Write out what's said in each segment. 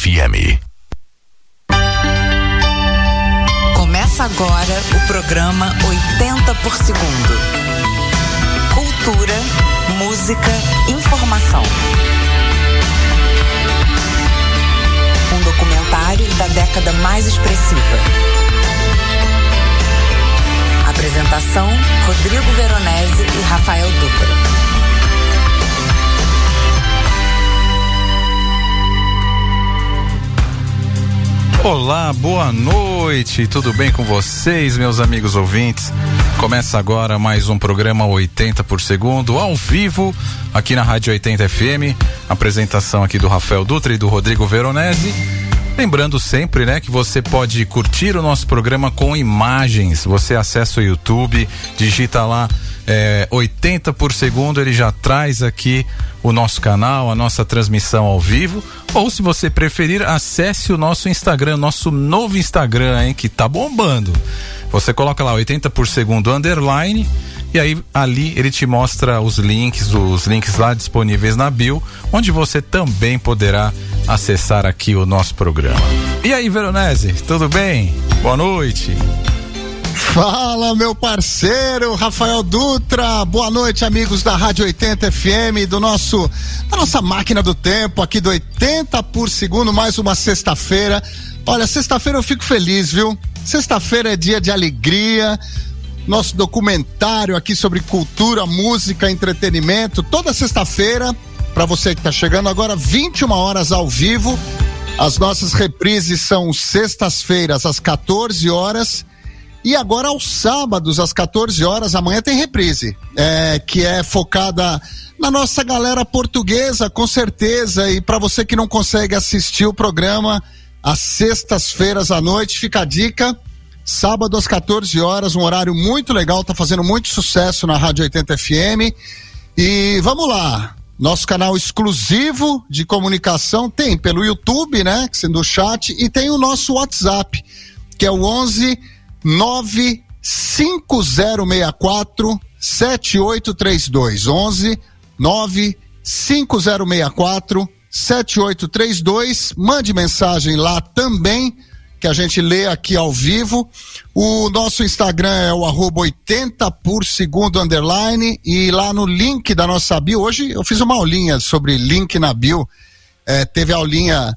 FM. Começa agora o programa 80 por segundo. Cultura, música, informação. Um documentário da década mais expressiva. Apresentação: Rodrigo Veronese e Rafael Dutra. Olá, boa noite, tudo bem com vocês, meus amigos ouvintes? Começa agora mais um programa 80 por segundo, ao vivo, aqui na Rádio 80 FM. Apresentação aqui do Rafael Dutra e do Rodrigo Veronese. Lembrando sempre, né, que você pode curtir o nosso programa com imagens. Você acessa o YouTube, digita lá é, 80 por segundo, ele já traz aqui o nosso canal, a nossa transmissão ao vivo. Ou se você preferir, acesse o nosso Instagram, nosso novo Instagram, hein, que tá bombando. Você coloca lá 80 por segundo underline e aí ali ele te mostra os links, os links lá disponíveis na bio, onde você também poderá acessar aqui o nosso programa. E aí, Veronese, tudo bem? Boa noite. Fala, meu parceiro Rafael Dutra. Boa noite, amigos da Rádio 80 FM, do nosso da nossa máquina do tempo aqui do 80 por segundo, mais uma sexta-feira. Olha, sexta-feira eu fico feliz, viu? Sexta-feira é dia de alegria. Nosso documentário aqui sobre cultura, música, entretenimento, toda sexta-feira, para você que está chegando agora, 21 horas ao vivo. As nossas reprises são sextas-feiras às 14 horas e agora aos sábados, às 14 horas, amanhã tem reprise, é, que é focada na nossa galera portuguesa, com certeza. E para você que não consegue assistir o programa às sextas-feiras à noite, fica a dica. Sábado às 14 horas, um horário muito legal, tá fazendo muito sucesso na Rádio 80 FM. E vamos lá, nosso canal exclusivo de comunicação tem pelo YouTube, né, sendo o chat, e tem o nosso WhatsApp, que é o 11 95064 7832 11 95064 7832 mande mensagem lá também que a gente lê aqui ao vivo. O nosso Instagram é o arroba 80 por segundo underline. E lá no link da nossa bio, hoje eu fiz uma aulinha sobre link na bio, é, teve aulinha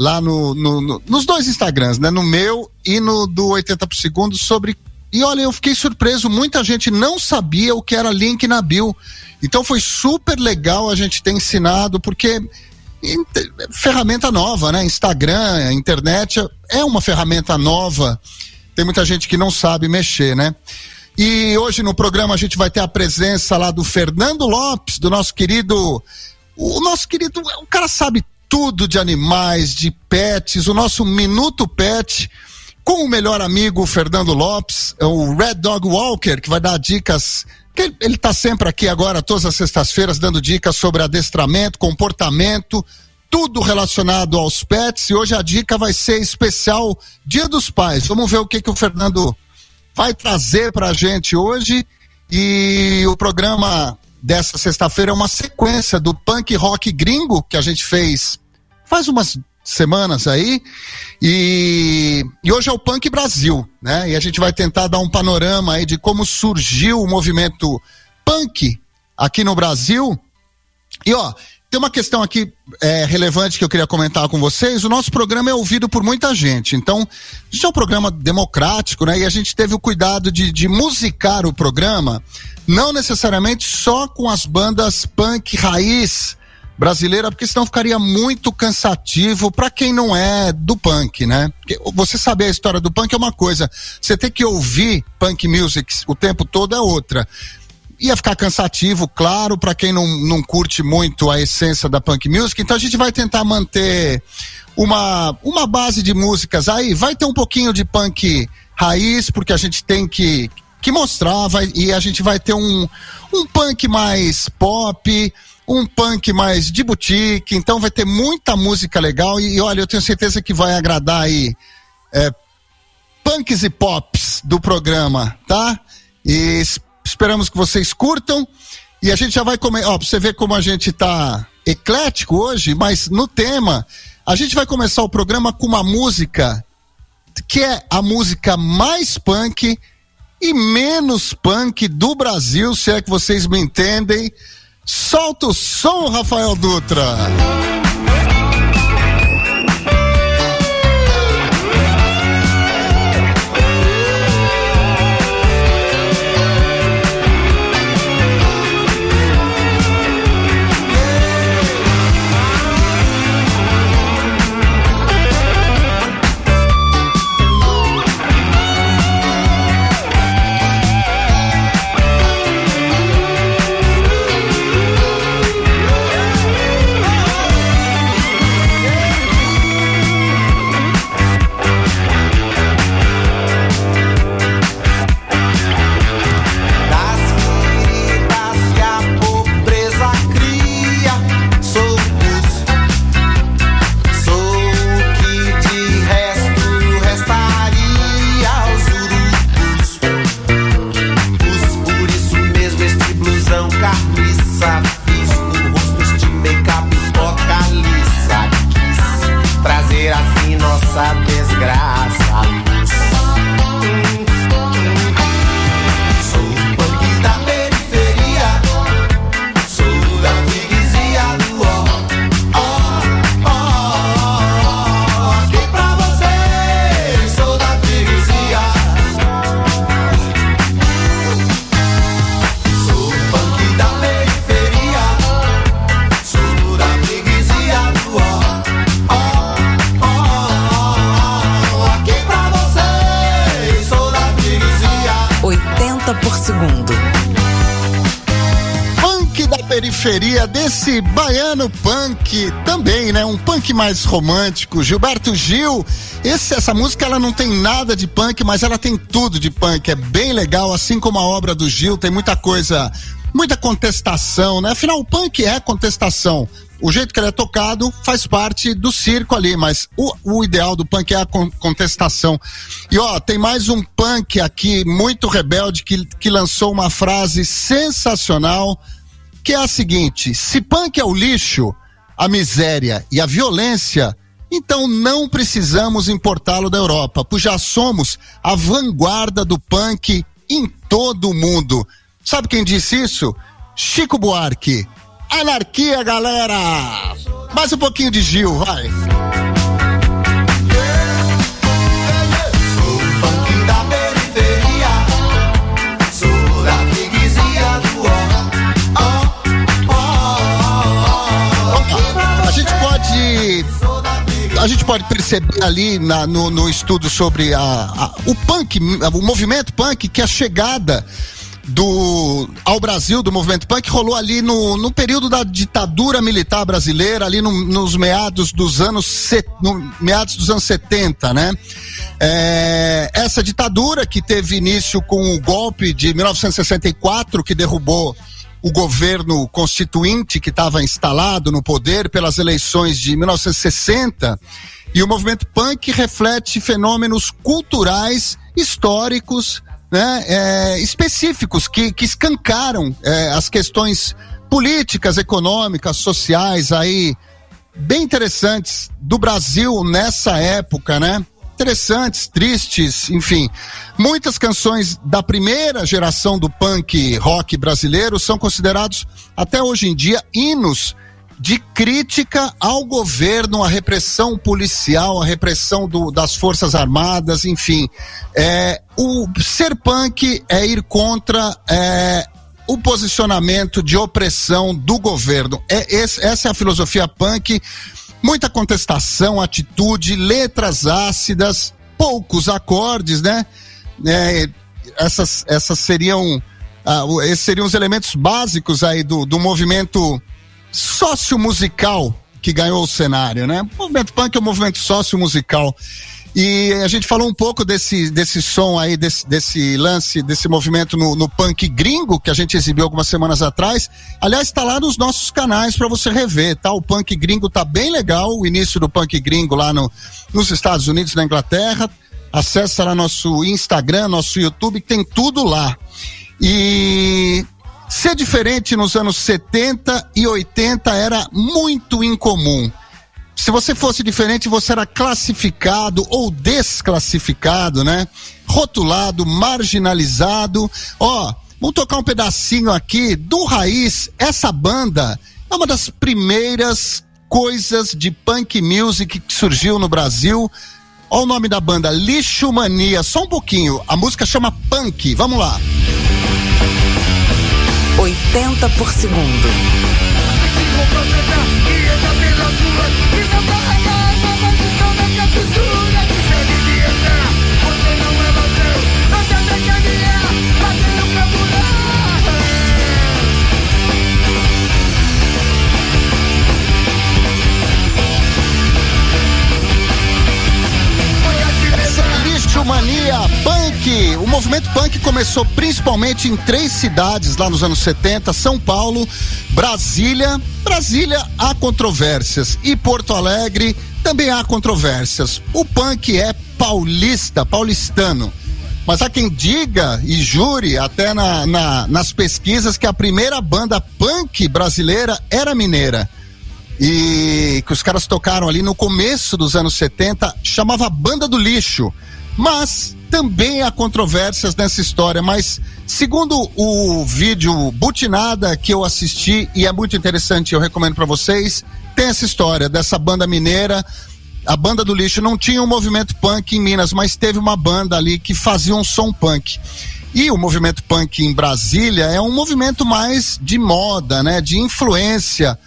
lá no, no, no, nos dois Instagrams, né? No meu e no do 80 por segundo sobre. E olha, eu fiquei surpreso, muita gente não sabia o que era link na bio. Então foi super legal a gente ter ensinado, porque ferramenta nova, né? Instagram, internet é uma ferramenta nova. Tem muita gente que não sabe mexer, né? E hoje no programa a gente vai ter a presença lá do Fernando Lopes, do nosso querido. O nosso querido. O cara sabe tudo de animais, de pets, o nosso Minuto Pet, com o melhor amigo Fernando Lopes, é o Red Dog Walker, que vai dar dicas. Ele está sempre aqui agora, todas as sextas-feiras, dando dicas sobre adestramento, comportamento, tudo relacionado aos pets. E hoje a dica vai ser especial Dia dos Pais. Vamos ver o que, que o Fernando vai trazer para a gente hoje. E o programa dessa sexta-feira é uma sequência do punk rock gringo que a gente fez faz umas semanas aí. E, e hoje é o Punk Brasil, né? E a gente vai tentar dar um panorama aí de como surgiu o movimento punk aqui no Brasil. E ó, tem uma questão aqui é, relevante que eu queria comentar com vocês. O nosso programa é ouvido por muita gente. Então, a gente é um programa democrático, né? E a gente teve o cuidado de, de musicar o programa, não necessariamente só com as bandas punk raiz brasileira, porque senão ficaria muito cansativo para quem não é do punk, né? Porque você saber a história do punk é uma coisa, você ter que ouvir punk music o tempo todo é outra. Ia ficar cansativo, claro, para quem não, não curte muito a essência da punk music, então a gente vai tentar manter uma, uma base de músicas aí, vai ter um pouquinho de punk raiz, porque a gente tem que, que mostrar, vai, e a gente vai ter um, um punk mais pop, um punk mais de boutique, então vai ter muita música legal e, e olha, eu tenho certeza que vai agradar aí é, punks e pops do programa, tá? E esperamos que vocês curtam e a gente já vai comer, ó, pra você ver como a gente tá eclético hoje, mas no tema, a gente vai começar o programa com uma música que é a música mais punk e menos punk do Brasil, se é que vocês me entendem. Solta o som, Rafael Dutra. Esse baiano punk também, né? Um punk mais romântico. Gilberto Gil. Esse, essa música ela não tem nada de punk, mas ela tem tudo de punk. É bem legal, assim como a obra do Gil. Tem muita coisa, muita contestação, né? Afinal, o punk é contestação. O jeito que ele é tocado faz parte do circo ali, mas o, o ideal do punk é a contestação. E ó, tem mais um punk aqui muito rebelde que, que lançou uma frase sensacional que é a seguinte: se punk é o lixo, a miséria e a violência, então não precisamos importá-lo da Europa, pois já somos a vanguarda do punk em todo o mundo. Sabe quem disse isso? Chico Buarque. Anarquia, galera! Mais um pouquinho de Gil, vai. A gente pode perceber ali na, no, no, estudo sobre a, a, o punk, o movimento punk, que a chegada do ao Brasil do movimento punk rolou ali no, no período da ditadura militar brasileira, ali no, nos meados dos anos set, no, meados dos anos 70, né? É, essa ditadura que teve início com o golpe de 1964 que derrubou o governo constituinte que estava instalado no poder pelas eleições de 1960 e o movimento punk reflete fenômenos culturais históricos né, é, específicos que, que escancaram é, as questões políticas, econômicas, sociais aí bem interessantes do Brasil nessa época, né? Interessantes, tristes, enfim. Muitas canções da primeira geração do punk rock brasileiro são considerados até hoje em dia hinos de crítica ao governo, à repressão policial, à repressão do, das forças armadas, enfim. É, o ser punk é ir contra é, o posicionamento de opressão do governo. É, esse, essa é a filosofia punk muita contestação, atitude, letras ácidas, poucos acordes, né? É, essas, essas seriam, ah, esses seriam os elementos básicos aí do, do movimento sociomusical que ganhou o cenário, né? O movimento punk é um movimento sociomusical. E a gente falou um pouco desse, desse som aí, desse, desse lance, desse movimento no, no punk gringo, que a gente exibiu algumas semanas atrás. Aliás, está lá nos nossos canais para você rever, tá? O punk gringo tá bem legal, o início do punk gringo lá no, nos Estados Unidos, na Inglaterra. Acesse lá nosso Instagram, nosso YouTube, tem tudo lá. E Ser diferente nos anos 70 e 80 era muito incomum. Se você fosse diferente, você era classificado ou desclassificado, né? Rotulado, marginalizado. Ó, vamos tocar um pedacinho aqui do Raiz. Essa banda é uma das primeiras coisas de punk music que surgiu no Brasil. Olha o nome da banda, Lixo Mania. Só um pouquinho. A música chama Punk. Vamos lá. 80 por segundo. Punk. O movimento punk começou principalmente em três cidades lá nos anos 70: São Paulo, Brasília. Brasília há controvérsias e Porto Alegre também há controvérsias. O punk é paulista, paulistano. Mas há quem diga e jure, até na, na, nas pesquisas, que a primeira banda punk brasileira era mineira. E que os caras tocaram ali no começo dos anos 70, chamava Banda do Lixo. Mas também há controvérsias nessa história, mas segundo o vídeo Butinada que eu assisti e é muito interessante, eu recomendo para vocês, tem essa história dessa banda mineira. A banda do lixo não tinha um movimento punk em Minas, mas teve uma banda ali que fazia um som punk. E o movimento punk em Brasília é um movimento mais de moda, né, de influência,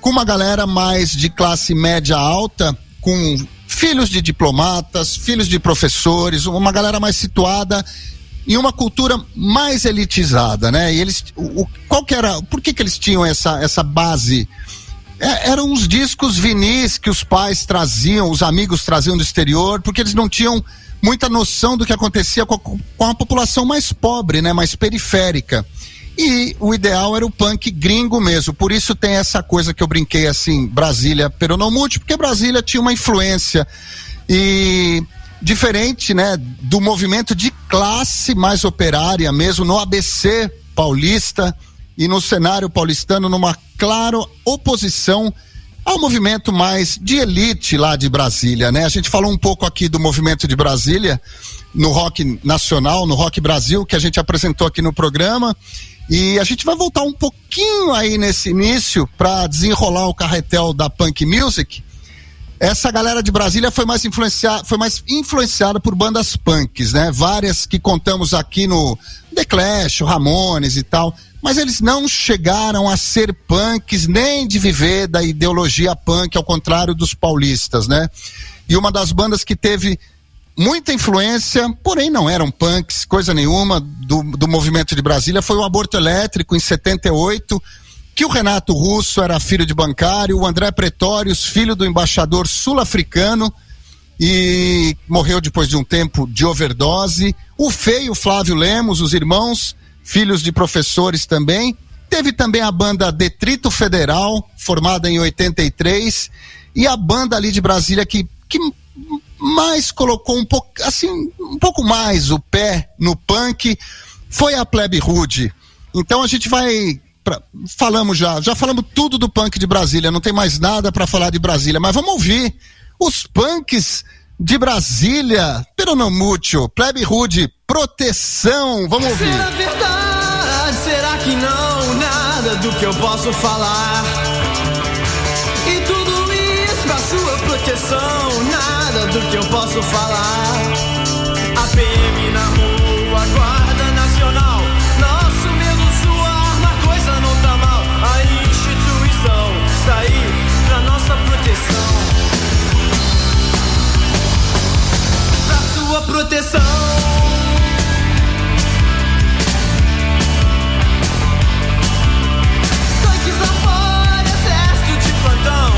com uma galera mais de classe média alta, com filhos de diplomatas, filhos de professores, uma galera mais situada em uma cultura mais elitizada, né? E eles, o, qual que era, por que que eles tinham essa, essa base? É, eram os discos vinis que os pais traziam, os amigos traziam do exterior, porque eles não tinham muita noção do que acontecia com a, com a população mais pobre, né? Mais periférica. E o ideal era o punk gringo mesmo. Por isso tem essa coisa que eu brinquei assim, Brasília peronomútil, porque Brasília tinha uma influência e diferente, né, do movimento de classe mais operária mesmo no ABC paulista e no cenário paulistano numa clara oposição ao movimento mais de elite lá de Brasília, né? A gente falou um pouco aqui do movimento de Brasília no rock nacional, no rock Brasil que a gente apresentou aqui no programa e a gente vai voltar um pouquinho aí nesse início para desenrolar o carretel da punk music. Essa galera de Brasília foi mais influenciada, foi mais influenciada por bandas punks, né? Várias que contamos aqui no The Clash, o Ramones e tal, mas eles não chegaram a ser punks nem de viver da ideologia punk, ao contrário dos paulistas, né? E uma das bandas que teve muita influência, porém não eram punks, coisa nenhuma, do, do movimento de Brasília. Foi o aborto elétrico em 78, que o Renato Russo era filho de bancário, o André Pretórios, filho do embaixador sul-africano, e morreu depois de um tempo de overdose. O feio Flávio Lemos, os irmãos, filhos de professores também. Teve também a banda Detrito Federal, formada em 83, e a banda ali de Brasília que, que mas colocou um pouco, assim, um pouco mais o pé no punk, foi a Plebe Rude. Então a gente vai Pra, falamos já, já falamos tudo do punk de Brasília, não tem mais nada para falar de Brasília, mas vamos ouvir os punks de Brasília, pero não mútil, plebe rude, proteção, vamos ouvir. Será verdade? Será que não? Nada do que eu posso falar. E tudo isso pra sua proteção, nada nada do que eu posso falar. A PM na rua, Guarda Nacional. Nosso medo, sua arma, coisa não tá mal. A instituição está aí pra nossa proteção. Pra sua proteção.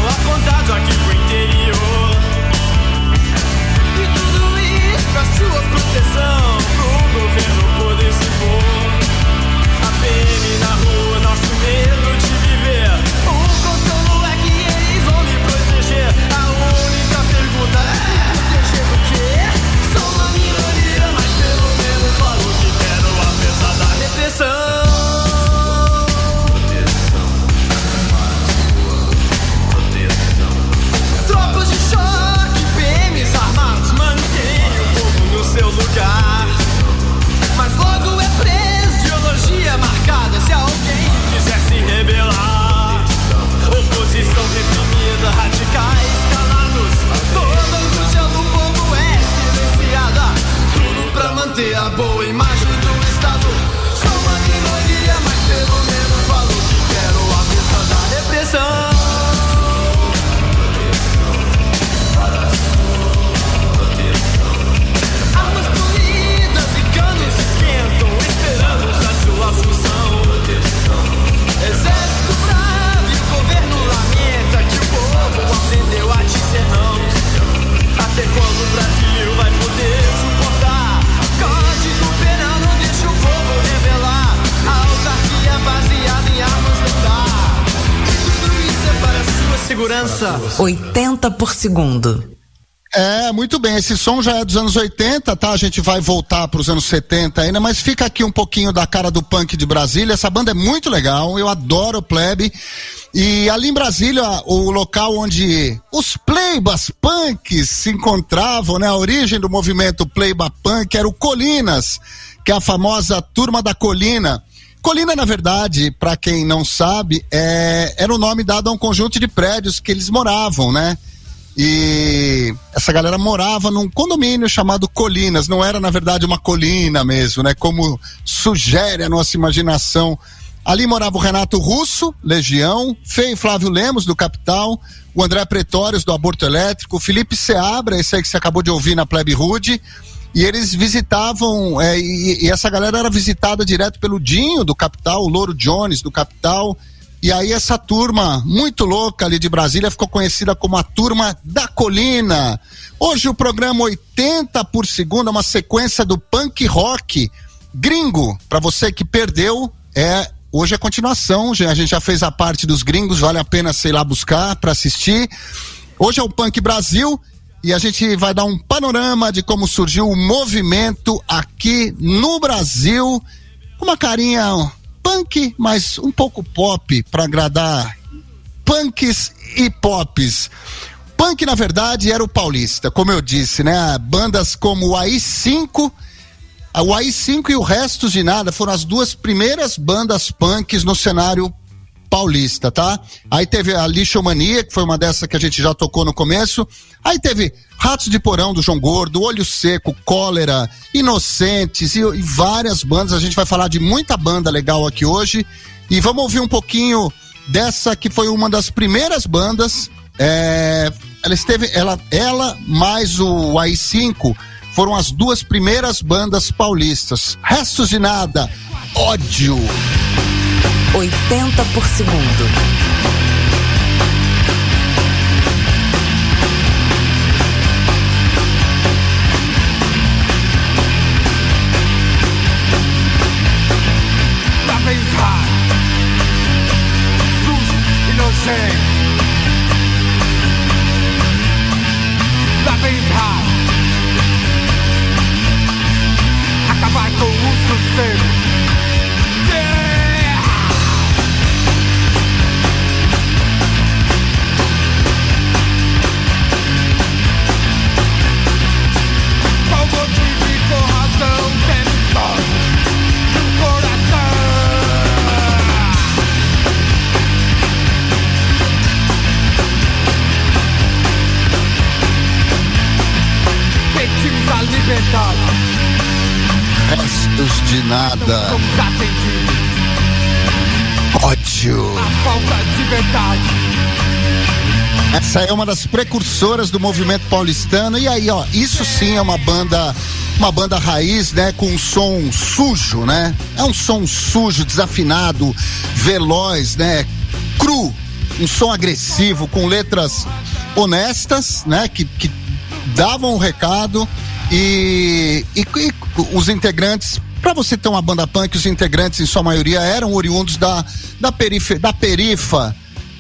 apontado aqui sua proteção, pro governo poder se pôr. A PM na rua, nosso medo t'es un beau Ouça 80 por segundo. É, muito bem. Esse som já é dos anos 80, tá? A gente vai voltar para os anos 70 ainda, mas fica aqui um pouquinho da cara do punk de Brasília. Essa banda é muito legal, eu adoro o Plebe. E ali em Brasília, o local onde os playbas punks se encontravam, né? A origem do movimento playba punk era o Colinas, que é a famosa Turma da Colina. Colina, na verdade, para quem não sabe, é, era o nome dado a um conjunto de prédios que eles moravam, né? E essa galera morava num condomínio chamado Colinas, não era na verdade uma colina mesmo, né? Como sugere a nossa imaginação. Ali morava o Renato Russo, Legião, Fei Flávio Lemos, do Capital, o André Pretórios, do Aborto Elétrico, o Felipe Seabra, esse aí que você acabou de ouvir na Plebe Rude, e eles visitavam, é, e, e, essa galera era visitada direto pelo Dinho, do Capital, o Louro Jones, do Capital, e aí essa turma muito louca ali de Brasília ficou conhecida como a turma da colina. Hoje o programa 80 por segundo é uma sequência do punk rock gringo. Para você que perdeu, é hoje é continuação. A gente já fez a parte dos gringos, vale a pena sei lá buscar para assistir. Hoje é o Punk Brasil e a gente vai dar um panorama de como surgiu o movimento aqui no Brasil. Uma carinha punk, mas um pouco pop para agradar punks e pops. Punk, na verdade, era o paulista, como eu disse, né? Bandas como o AI5, o AI5 e o Restos de Nada foram as duas primeiras bandas punks no cenário paulista, tá? Aí teve a Lixomania, que foi uma dessas que a gente já tocou no começo. Aí teve Ratos de Porão do João Gordo, Olho Seco, Cólera, Inocentes e, e várias bandas. A gente vai falar de muita banda legal aqui hoje. E vamos ouvir um pouquinho dessa que foi uma das primeiras bandas. É, ela esteve, ela, ela mais o AI5 foram as duas primeiras bandas paulistas. Restos de nada, ódio. 80 por segundo. A falta de verdade. Essa é uma das precursoras do movimento paulistano. E aí, ó, isso sim é uma banda, uma banda raiz, né? Com um som sujo, né? É um som sujo, desafinado, veloz, né? Cru, um som agressivo, com letras honestas, né? Que, que davam um recado e, e, e os integrantes para você ter uma banda punk, os integrantes, em sua maioria, eram oriundos da, da, perifa, da perifa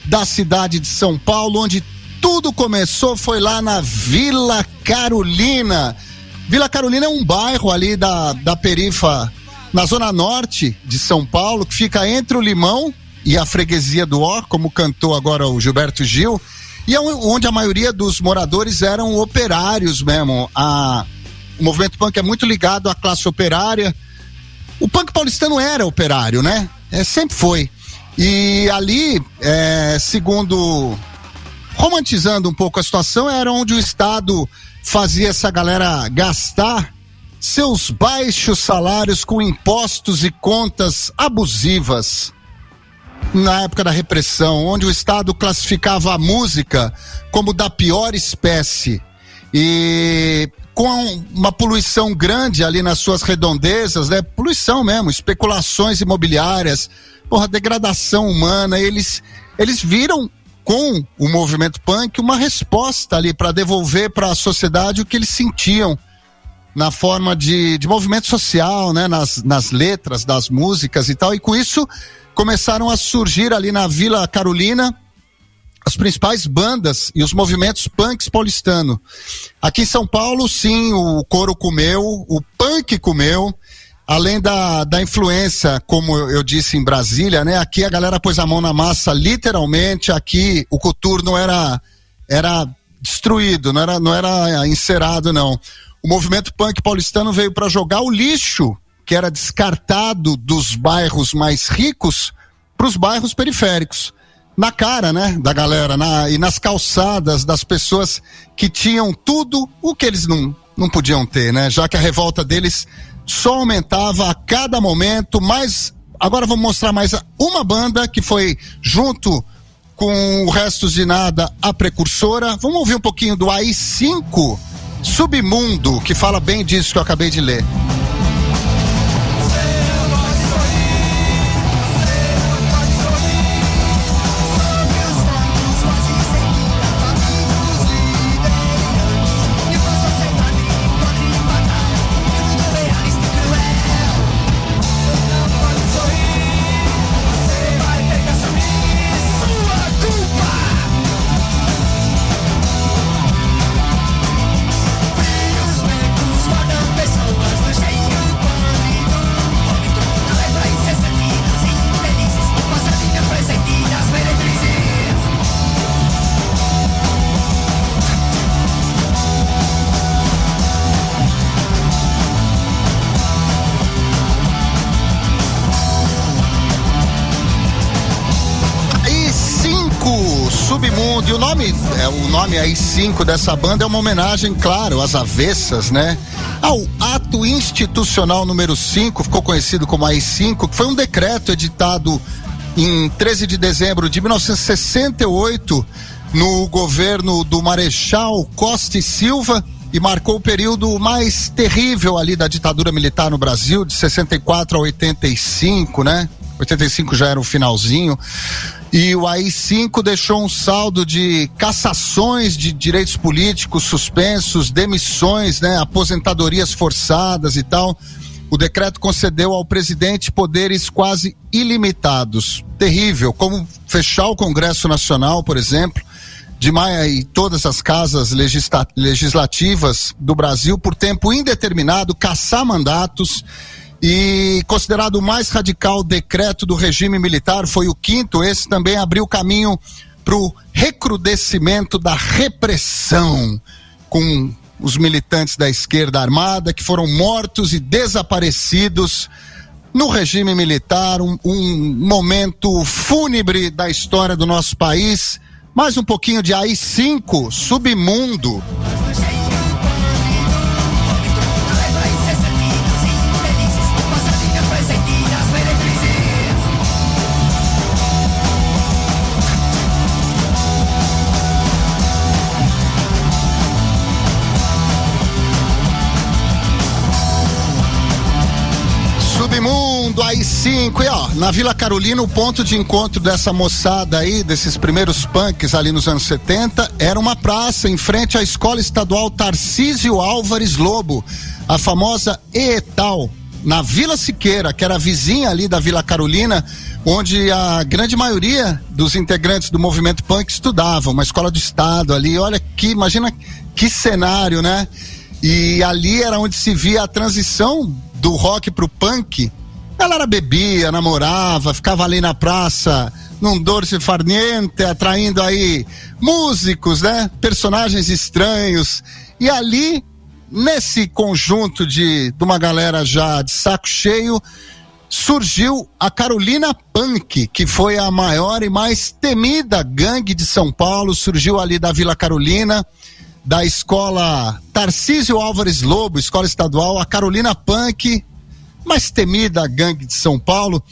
da cidade de São Paulo, onde tudo começou, foi lá na Vila Carolina. Vila Carolina é um bairro ali da, da perifa, na zona norte de São Paulo, que fica entre o Limão e a freguesia do Ó, como cantou agora o Gilberto Gil, e é onde a maioria dos moradores eram operários mesmo. A, o movimento punk é muito ligado à classe operária. O punk paulistano era operário, né? É, sempre foi. E ali, é, segundo. Romantizando um pouco a situação, era onde o Estado fazia essa galera gastar seus baixos salários com impostos e contas abusivas na época da repressão, onde o Estado classificava a música como da pior espécie. E com uma poluição grande ali nas suas redondezas, né? Poluição mesmo, especulações imobiliárias, porra, degradação humana, eles eles viram com o movimento punk uma resposta ali para devolver para a sociedade o que eles sentiam na forma de, de movimento social, né? Nas, nas letras das músicas e tal, e com isso começaram a surgir ali na Vila Carolina as principais bandas e os movimentos punks paulistano. Aqui em São Paulo, sim, o coro comeu, o punk comeu, além da, da influência, como eu disse em Brasília, né? Aqui a galera pôs a mão na massa, literalmente, aqui o coturno era, era destruído, não era, não era encerado, não. O movimento punk paulistano veio para jogar o lixo que era descartado dos bairros mais ricos para os bairros periféricos. Na cara, né, da galera, na, e nas calçadas das pessoas que tinham tudo o que eles não, não podiam ter, né? Já que a revolta deles só aumentava a cada momento, mas agora vamos mostrar mais uma banda que foi junto com o Restos de Nada, a precursora. Vamos ouvir um pouquinho do AI5 Submundo, que fala bem disso que eu acabei de ler. Nome aí cinco dessa banda é uma homenagem, claro, às avessas, né? Ao ato institucional número 5, ficou conhecido como AI5, que foi um decreto editado em 13 de dezembro de 1968 no governo do Marechal Costa e Silva e marcou o período mais terrível ali da ditadura militar no Brasil, de 64 a 85, né? 85 já era o finalzinho. E o AI-5 deixou um saldo de cassações de direitos políticos suspensos, demissões, né, aposentadorias forçadas e tal. O decreto concedeu ao presidente poderes quase ilimitados. Terrível, como fechar o Congresso Nacional, por exemplo, de Maia e todas as casas legislativas do Brasil por tempo indeterminado, caçar mandatos e considerado o mais radical decreto do regime militar, foi o quinto. Esse também abriu caminho para o recrudescimento da repressão com os militantes da esquerda armada que foram mortos e desaparecidos no regime militar, um, um momento fúnebre da história do nosso país. Mais um pouquinho de AI-5, submundo. Cinco. E ó, na Vila Carolina, o ponto de encontro dessa moçada aí, desses primeiros punks ali nos anos 70, era uma praça em frente à Escola Estadual Tarcísio Álvares Lobo, a famosa EETAL, na Vila Siqueira, que era vizinha ali da Vila Carolina, onde a grande maioria dos integrantes do movimento punk estudavam, uma escola do estado ali. Olha que, imagina que cenário, né? E ali era onde se via a transição do rock pro punk, ela bebia, namorava, ficava ali na praça, num dorse farniente, atraindo aí músicos, né? Personagens estranhos. E ali, nesse conjunto de, de uma galera já de saco cheio, surgiu a Carolina Punk, que foi a maior e mais temida gangue de São Paulo, surgiu ali da Vila Carolina da escola Tarcísio Álvares Lobo, escola estadual, a Carolina Punk, mais temida gangue de São Paulo.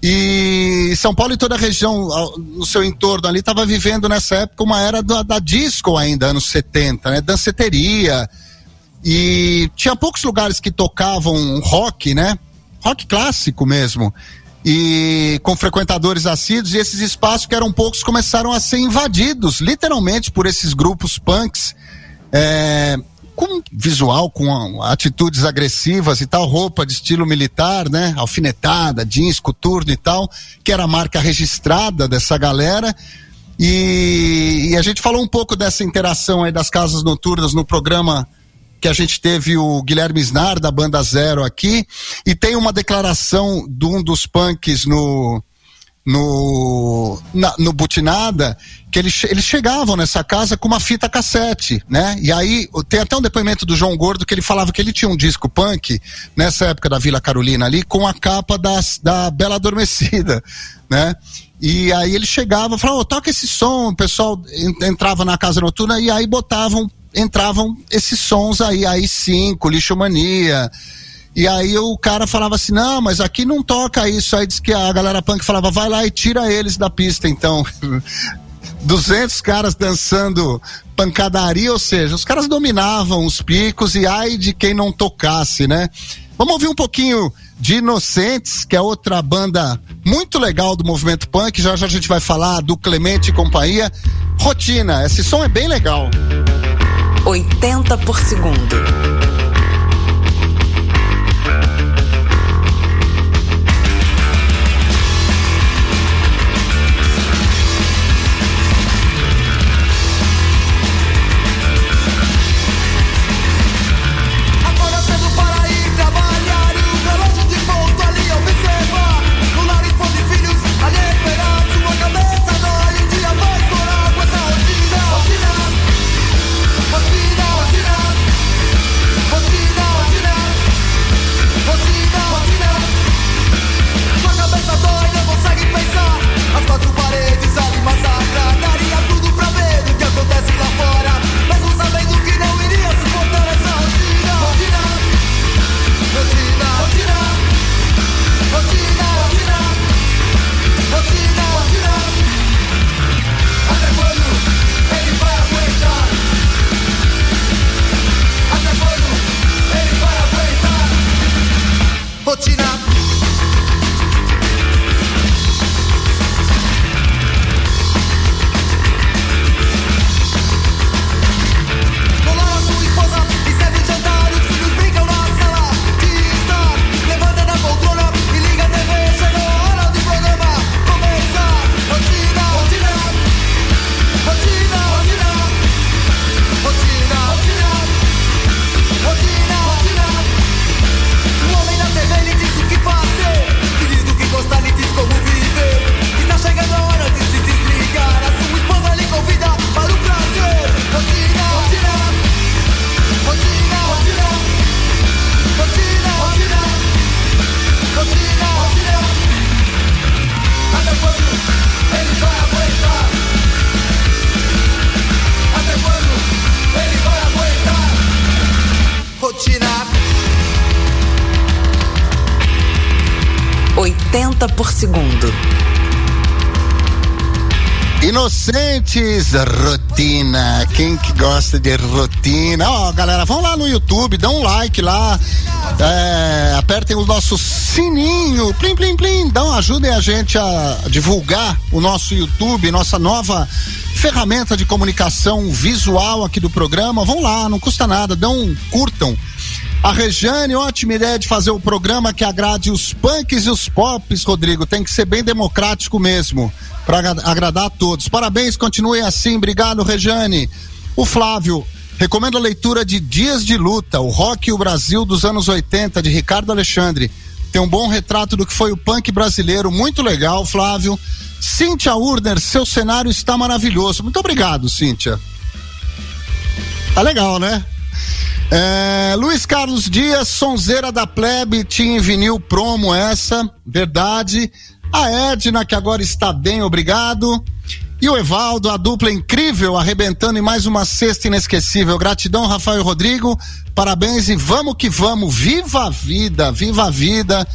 E São Paulo e toda a região no seu entorno ali estava vivendo nessa época uma era da, da disco ainda, anos 70, né? Danceteria. E tinha poucos lugares que tocavam rock, né? Rock clássico mesmo. E com frequentadores assíduos, e esses espaços que eram poucos começaram a ser invadidos, literalmente, por esses grupos punks é, com visual, com atitudes agressivas e tal, roupa de estilo militar, né? Alfinetada, jeans, coturno e tal, que era a marca registrada dessa galera. E, e, a gente falou um pouco dessa interação aí das casas noturnas no programa que a gente teve o Guilherme Snar da banda Zero aqui e tem uma declaração de um dos punks no no na, no Butinada que eles, eles chegavam nessa casa com uma fita cassete, né? E aí tem até um depoimento do João Gordo que ele falava que ele tinha um disco punk nessa época da Vila Carolina ali com a capa das, da Bela Adormecida, né? E aí ele chegava falava, oh, toca esse som, o pessoal entrava na casa noturna e aí botavam, entravam esses sons aí, aí cinco, lixo mania. E aí o cara falava assim, não, mas aqui não toca isso. Aí diz que a galera punk falava, vai lá e tira eles da pista, então. 200 caras dançando pancadaria, ou seja, os caras dominavam os picos e ai de quem não tocasse, né? Vamos ouvir um pouquinho de Inocentes, que é outra banda muito legal do movimento punk. Já já a gente vai falar do Clemente e companhia. Rotina, esse som é bem legal. 80 por segundo. Inocentes, rotina. Quem que gosta de rotina? Ó, oh, galera, vão lá no YouTube, dá um like lá. É, apertem o nosso sininho, plim, plim, plim. Dão, ajudem a gente a divulgar o nosso YouTube, nossa nova ferramenta de comunicação visual aqui do programa. Vão lá, não custa nada, dão, curtam. A Rejane, ótima ideia de fazer o programa que agrade os punks e os pops, Rodrigo. Tem que ser bem democrático mesmo para agradar a todos. Parabéns, continue assim. Obrigado, Rejane. O Flávio, recomendo a leitura de Dias de Luta, o rock e o Brasil dos anos 80, de Ricardo Alexandre. Tem um bom retrato do que foi o punk brasileiro, muito legal, Flávio. Cíntia Urner, seu cenário está maravilhoso. Muito obrigado, Cíntia. Tá legal, né? É, Luiz Carlos Dias, sonzeira da plebe, em vinil promo essa, verdade. A Edna, que agora está bem, obrigado. E o Evaldo, a dupla incrível, arrebentando em mais uma sexta inesquecível. Gratidão, Rafael Rodrigo. Parabéns e vamos que vamos. Viva a vida, viva a vida.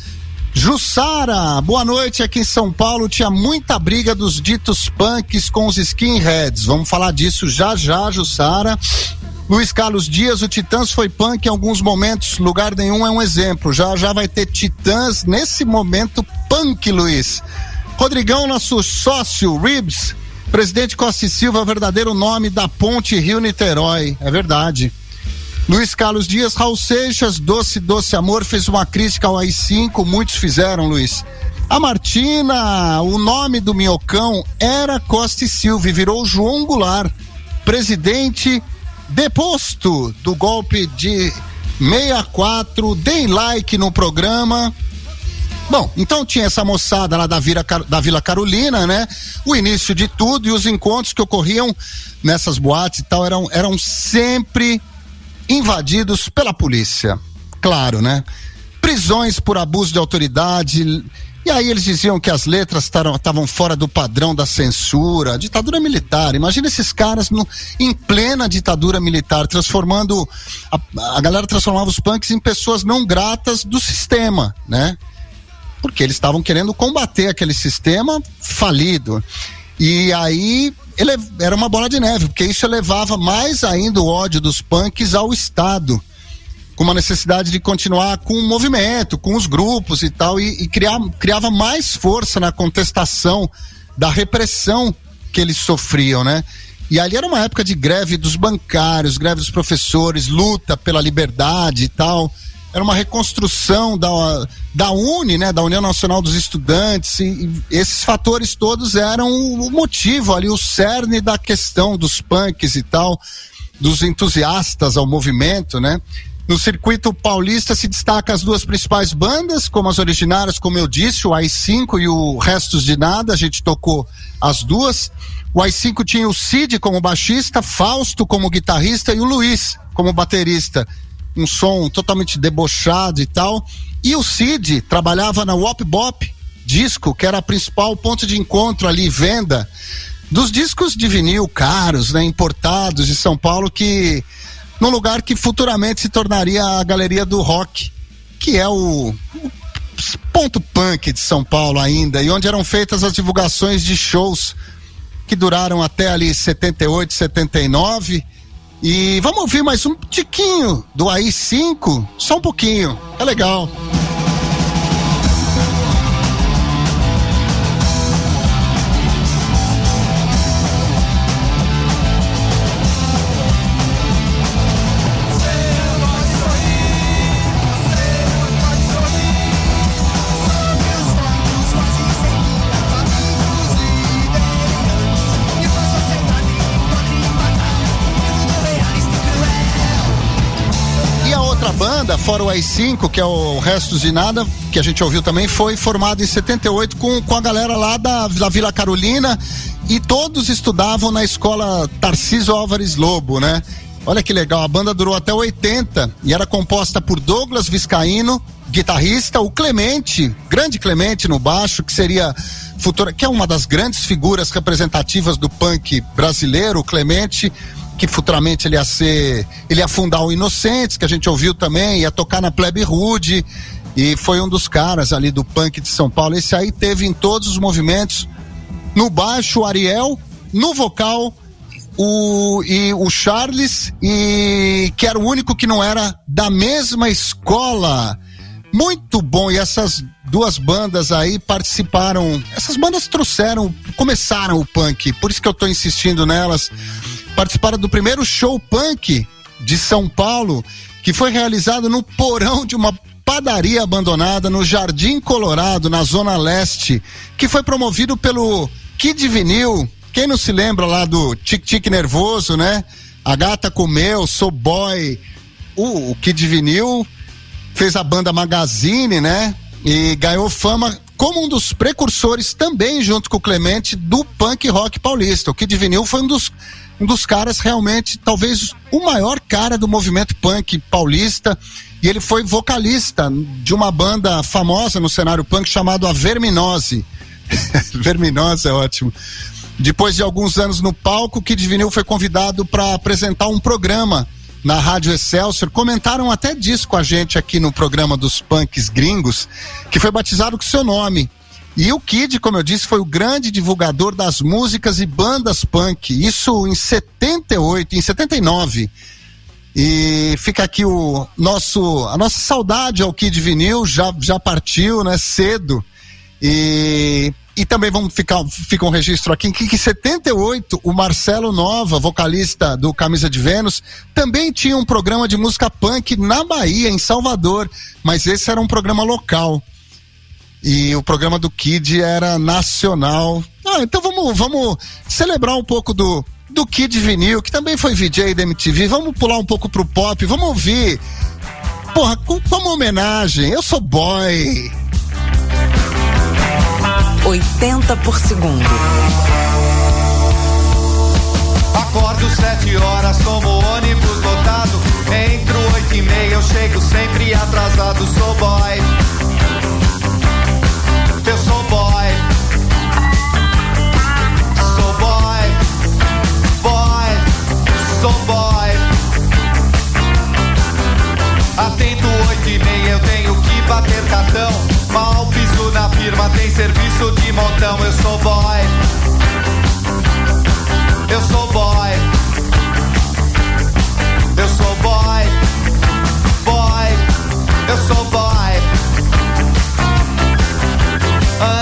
Jussara, boa noite. Aqui em São Paulo tinha muita briga dos ditos punks com os skinheads. Vamos falar disso já já, Jussara. Luiz Carlos Dias, o Titãs foi punk em alguns momentos, lugar nenhum é um exemplo. Já já vai ter Titãs nesse momento punk, Luiz. Rodrigão, nosso sócio, Ribs, presidente Costa e Silva, verdadeiro nome da Ponte Rio Niterói. É verdade. Luiz Carlos Dias, Raul Seixas, Doce Doce Amor, fez uma crítica ao AI-5, muitos fizeram, Luiz. A Martina, o nome do minhocão era Costa e Silva virou João Goulart, presidente deposto do golpe de 64. Deem like no programa. Bom, então tinha essa moçada lá da Vila, da Vila Carolina, né? O início de tudo e os encontros que ocorriam nessas boates e tal eram, eram sempre invadidos pela polícia. Claro, né? Prisões por abuso de autoridade. E aí eles diziam que as letras estavam fora do padrão da censura, ditadura militar. Imagina esses caras no, em plena ditadura militar, transformando. A, a galera transformava os punks em pessoas não gratas do sistema, né? porque eles estavam querendo combater aquele sistema falido. E aí ele era uma bola de neve, porque isso elevava mais ainda o ódio dos punks ao Estado, com uma necessidade de continuar com o movimento, com os grupos e tal, e, e criar, criava mais força na contestação da repressão que eles sofriam, né? E ali era uma época de greve dos bancários, greve dos professores, luta pela liberdade e tal era uma reconstrução da, da UNE, né, da União Nacional dos Estudantes, e, e esses fatores todos eram o motivo ali, o cerne da questão dos punks e tal, dos entusiastas ao movimento, né? No circuito paulista se destaca as duas principais bandas, como as originárias, como eu disse, o AI-5 e o Restos de Nada, a gente tocou as duas. O AI-5 tinha o Cid como baixista, Fausto como guitarrista e o Luiz como baterista um som totalmente debochado e tal. E o Cid trabalhava na Wop Bop Disco, que era a principal ponto de encontro ali, venda dos discos de vinil caros, né, importados de São Paulo, que num lugar que futuramente se tornaria a Galeria do Rock, que é o, o ponto punk de São Paulo ainda, e onde eram feitas as divulgações de shows que duraram até ali 78, 79 e vamos ouvir mais um tiquinho do AI5, só um pouquinho, é legal. Fora o AI-5, que é o Restos de Nada, que a gente ouviu também, foi formado em 78 com, com a galera lá da, da Vila Carolina e todos estudavam na escola Tarcísio Álvares Lobo, né? Olha que legal, a banda durou até 80 e era composta por Douglas Viscaíno, guitarrista, o Clemente, grande Clemente no baixo, que seria futura, que é uma das grandes figuras representativas do punk brasileiro, o Clemente que futuramente ele ia ser, ele ia fundar o Inocentes, que a gente ouviu também, ia tocar na Plebe Rude, e foi um dos caras ali do punk de São Paulo. Esse aí teve em todos os movimentos, no baixo o Ariel, no vocal o, e o Charles, e que era o único que não era da mesma escola. Muito bom, e essas duas bandas aí participaram. Essas bandas trouxeram, começaram o punk, por isso que eu tô insistindo nelas participaram do primeiro show punk de São Paulo, que foi realizado no porão de uma padaria abandonada no Jardim Colorado, na Zona Leste, que foi promovido pelo Kid Vinil. Quem não se lembra lá do Tic Tic Nervoso, né? A Gata Comeu, Sou Boy. O, o Kid Vinil fez a banda Magazine, né? E ganhou fama como um dos precursores também, junto com o Clemente, do punk rock paulista. O Kid Vinil foi um dos um dos caras realmente, talvez o maior cara do movimento punk paulista. E ele foi vocalista de uma banda famosa no cenário punk chamado A Verminose. Verminose é ótimo. Depois de alguns anos no palco, Kid Vinil foi convidado para apresentar um programa na Rádio Excelsior. Comentaram até disso com a gente aqui no programa dos punks gringos, que foi batizado com seu nome. E o Kid, como eu disse, foi o grande divulgador das músicas e bandas punk. Isso em 78, em 79. E fica aqui o nosso a nossa saudade ao Kid Vinil, já já partiu, né, cedo. E e também vamos ficar fica um registro aqui que em 78 o Marcelo Nova, vocalista do Camisa de Vênus, também tinha um programa de música punk na Bahia, em Salvador, mas esse era um programa local. E o programa do Kid era nacional. Ah, então vamos, vamos celebrar um pouco do, do Kid Vinil, que também foi VJ da MTV. Vamos pular um pouco pro pop, vamos ouvir. Porra, com, como homenagem, eu sou boy. 80 por segundo. Acordo sete horas, tomo ônibus lotado. Entro oito e meia, eu chego sempre atrasado. Sou boy. Atento oito e meia, eu tenho que bater cartão. Mal piso na firma, tem serviço de montão. Eu sou boy. Eu sou boy. Eu sou boy. Boy. Eu sou boy.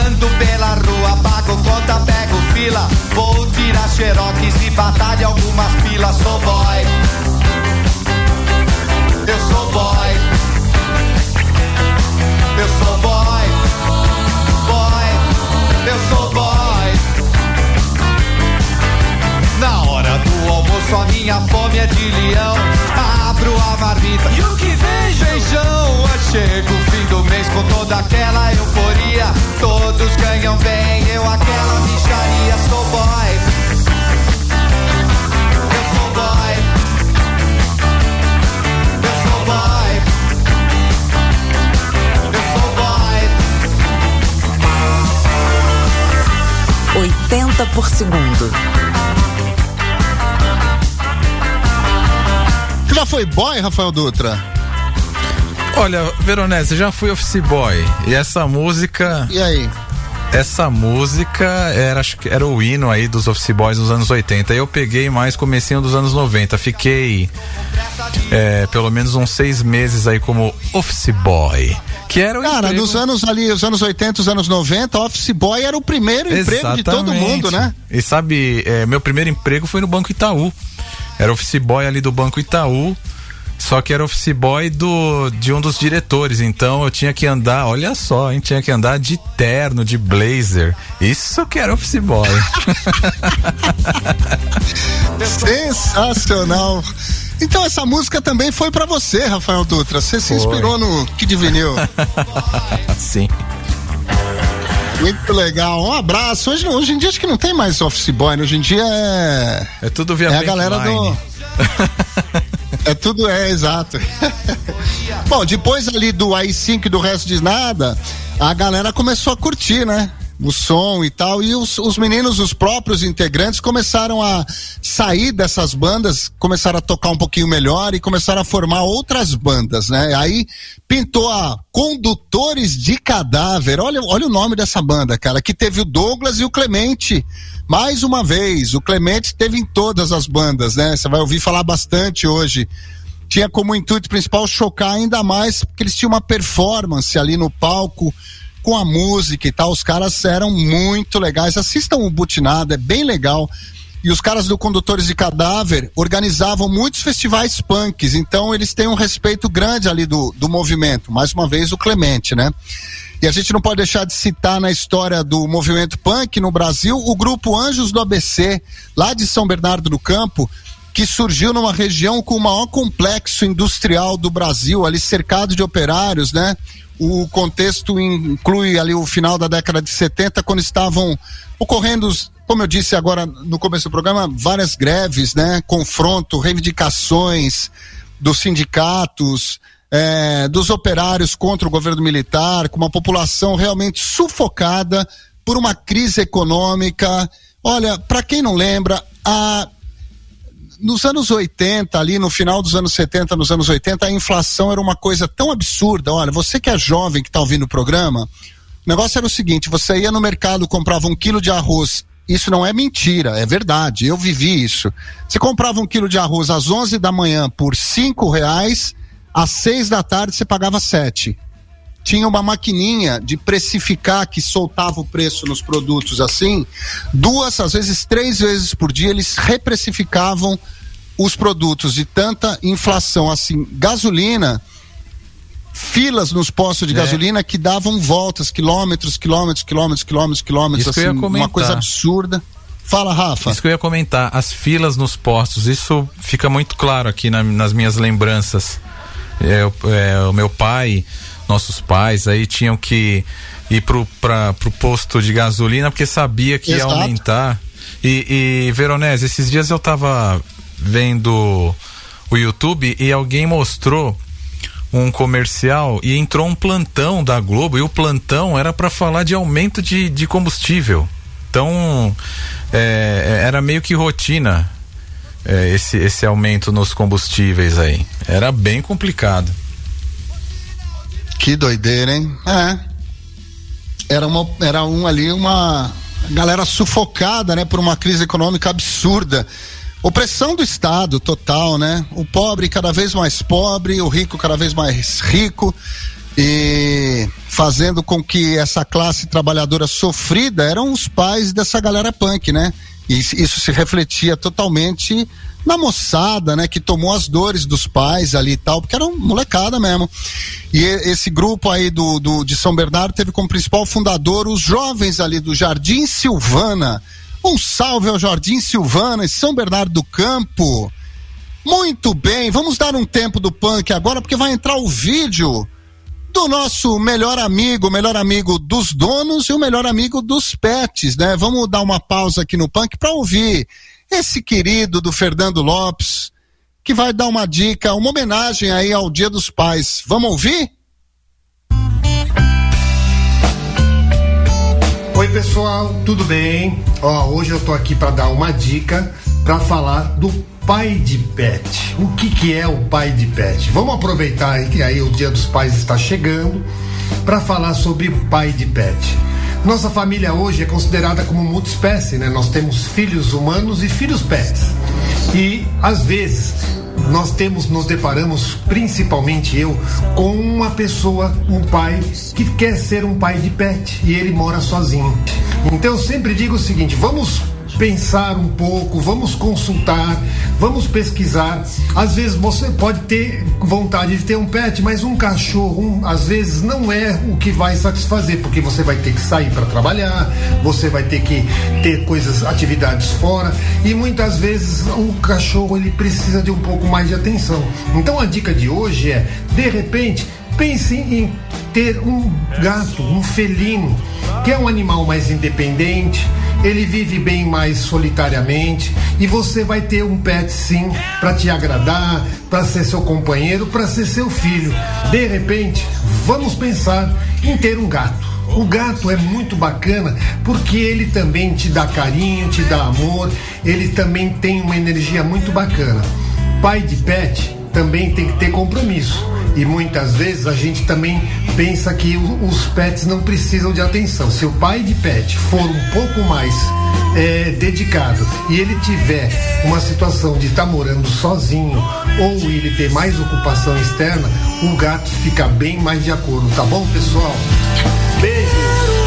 Ando pela rua, pago conta, pego fila. Vou tirar xerox e batalha algumas filas. Sou boy. É de leão. Abro a marmita e o que vejo? Feijão. Chega o fim do mês com toda aquela euforia. Todos ganham bem, eu aquela micharia. Sou boy. Eu sou boy. Eu sou boy. Eu sou boy. 80 por segundo. Já foi boy, Rafael Dutra? Olha, Veronese, já fui office boy. E essa música. E aí? Essa música era, acho que era o hino aí dos office boys nos anos 80. Eu peguei mais comecinho dos anos 90. Fiquei é, pelo menos uns seis meses aí como office boy. Que era o Cara, emprego... nos anos ali, os anos 80, os anos 90, office boy era o primeiro emprego de todo Exatamente. mundo, né? E sabe, é, meu primeiro emprego foi no Banco Itaú. Era office boy ali do Banco Itaú. Só que era office boy do, de um dos diretores, então eu tinha que andar, olha só, a gente tinha que andar de terno, de blazer. Isso que era office boy. Sensacional. Então essa música também foi pra você, Rafael Dutra. Você se Foi. inspirou no Kid Vinil. Sim. Muito legal. Um abraço. Hoje, hoje em dia acho que não tem mais office boy, né? Hoje em dia é É tudo via é a galera do É tudo, é, exato. Bom, depois ali do AI5 e do resto de nada, a galera começou a curtir, né? O som e tal, e os, os meninos, os próprios integrantes, começaram a sair dessas bandas, começaram a tocar um pouquinho melhor e começaram a formar outras bandas, né? Aí pintou a Condutores de Cadáver. Olha, olha o nome dessa banda, cara, que teve o Douglas e o Clemente. Mais uma vez, o Clemente teve em todas as bandas, né? Você vai ouvir falar bastante hoje. Tinha como intuito principal chocar ainda mais, porque eles tinham uma performance ali no palco com a música e tal. Os caras eram muito legais. Assistam o Butinado, é bem legal. E os caras do Condutores de Cadáver organizavam muitos festivais punks, então eles têm um respeito grande ali do, do movimento. Mais uma vez, o Clemente, né? E a gente não pode deixar de citar na história do movimento punk no Brasil o grupo Anjos do ABC, lá de São Bernardo do Campo, que surgiu numa região com o maior complexo industrial do Brasil, ali cercado de operários, né? O contexto inclui ali o final da década de 70, quando estavam ocorrendo, como eu disse agora no começo do programa, várias greves, né? Confronto, reivindicações dos sindicatos, é, dos operários contra o governo militar, com uma população realmente sufocada por uma crise econômica. Olha, para quem não lembra, a nos anos 80, ali no final dos anos 70, nos anos 80, a inflação era uma coisa tão absurda. Olha, você que é jovem que está ouvindo o programa, o negócio era o seguinte: você ia no mercado, comprava um quilo de arroz. Isso não é mentira, é verdade. Eu vivi isso. Você comprava um quilo de arroz às 11 da manhã por cinco reais, às seis da tarde você pagava sete. Tinha uma maquininha de precificar que soltava o preço nos produtos assim, duas, às vezes três vezes por dia eles reprecificavam os produtos de tanta inflação assim. Gasolina filas nos postos de É. gasolina que davam voltas, quilômetros, quilômetros, quilômetros, quilômetros, quilômetros, Isso que eu ia assim, uma coisa absurda. Fala, Rafa. Isso que eu ia comentar, as filas nos postos, isso fica muito claro aqui na- nas minhas lembranças. É, o- é, o meu pai, nossos pais aí tinham que ir pro, pra, pro posto de gasolina porque sabia que ia Exato. aumentar. E, e Veronese, esses dias eu tava vendo o YouTube e alguém mostrou um comercial e entrou um plantão da Globo e o plantão era para falar de aumento de, de combustível. Então é, era meio que rotina é, esse, esse aumento nos combustíveis aí. Era bem complicado. Que doideira, hein? É. Era, uma, era um ali, uma galera sufocada, né, por uma crise econômica absurda. Opressão do Estado total, né? O pobre cada vez mais pobre, o rico cada vez mais rico e fazendo com que essa classe trabalhadora sofrida eram os pais dessa galera punk, né? E isso se refletia totalmente na moçada, né? Que tomou as dores dos pais ali e tal, porque era um molecada mesmo. E esse grupo aí do, do, de São Bernardo teve como principal fundador os jovens ali do Jardim Silvana. Um salve ao Jardim Silvana e São Bernardo do Campo. Muito bem, vamos dar um tempo do punk agora, porque vai entrar o vídeo do nosso melhor amigo, melhor amigo dos donos e o melhor amigo dos pets, né? Vamos dar uma pausa aqui no punk para ouvir esse querido do Fernando Lopes, que vai dar uma dica, uma homenagem aí ao Dia dos Pais. Vamos ouvir? Oi pessoal, tudo bem? Ó, hoje eu tô aqui para dar uma dica para falar do pai de pet. O que que é o pai de pet? Vamos aproveitar que aí o Dia dos Pais está chegando para falar sobre pai de pet. Nossa família hoje é considerada como multiespécie, né? Nós temos filhos humanos e filhos pets. E às vezes nós temos, nos deparamos, principalmente eu, com uma pessoa, um pai, que quer ser um pai de pet e ele mora sozinho. Então eu sempre digo o seguinte: vamos pensar um pouco, vamos consultar, vamos pesquisar. Às vezes você pode ter vontade de ter um pet, mas um cachorro, um, às vezes não é o que vai satisfazer, porque você vai ter que sair para trabalhar, você vai ter que ter coisas, atividades fora, e muitas vezes o cachorro ele precisa de um pouco mais de atenção. Então a dica de hoje é, de repente, pense em ter um gato, um felino, que é um animal mais independente, ele vive bem mais solitariamente e você vai ter um pet sim para te agradar, para ser seu companheiro, para ser seu filho. De repente, vamos pensar em ter um gato. O gato é muito bacana porque ele também te dá carinho, te dá amor, ele também tem uma energia muito bacana. Pai de pet também tem que ter compromisso. E muitas vezes a gente também pensa que os pets não precisam de atenção. Se o pai de pet for um pouco mais é, dedicado e ele tiver uma situação de estar morando sozinho ou ele ter mais ocupação externa, o gato fica bem mais de acordo, tá bom, pessoal? Beijo!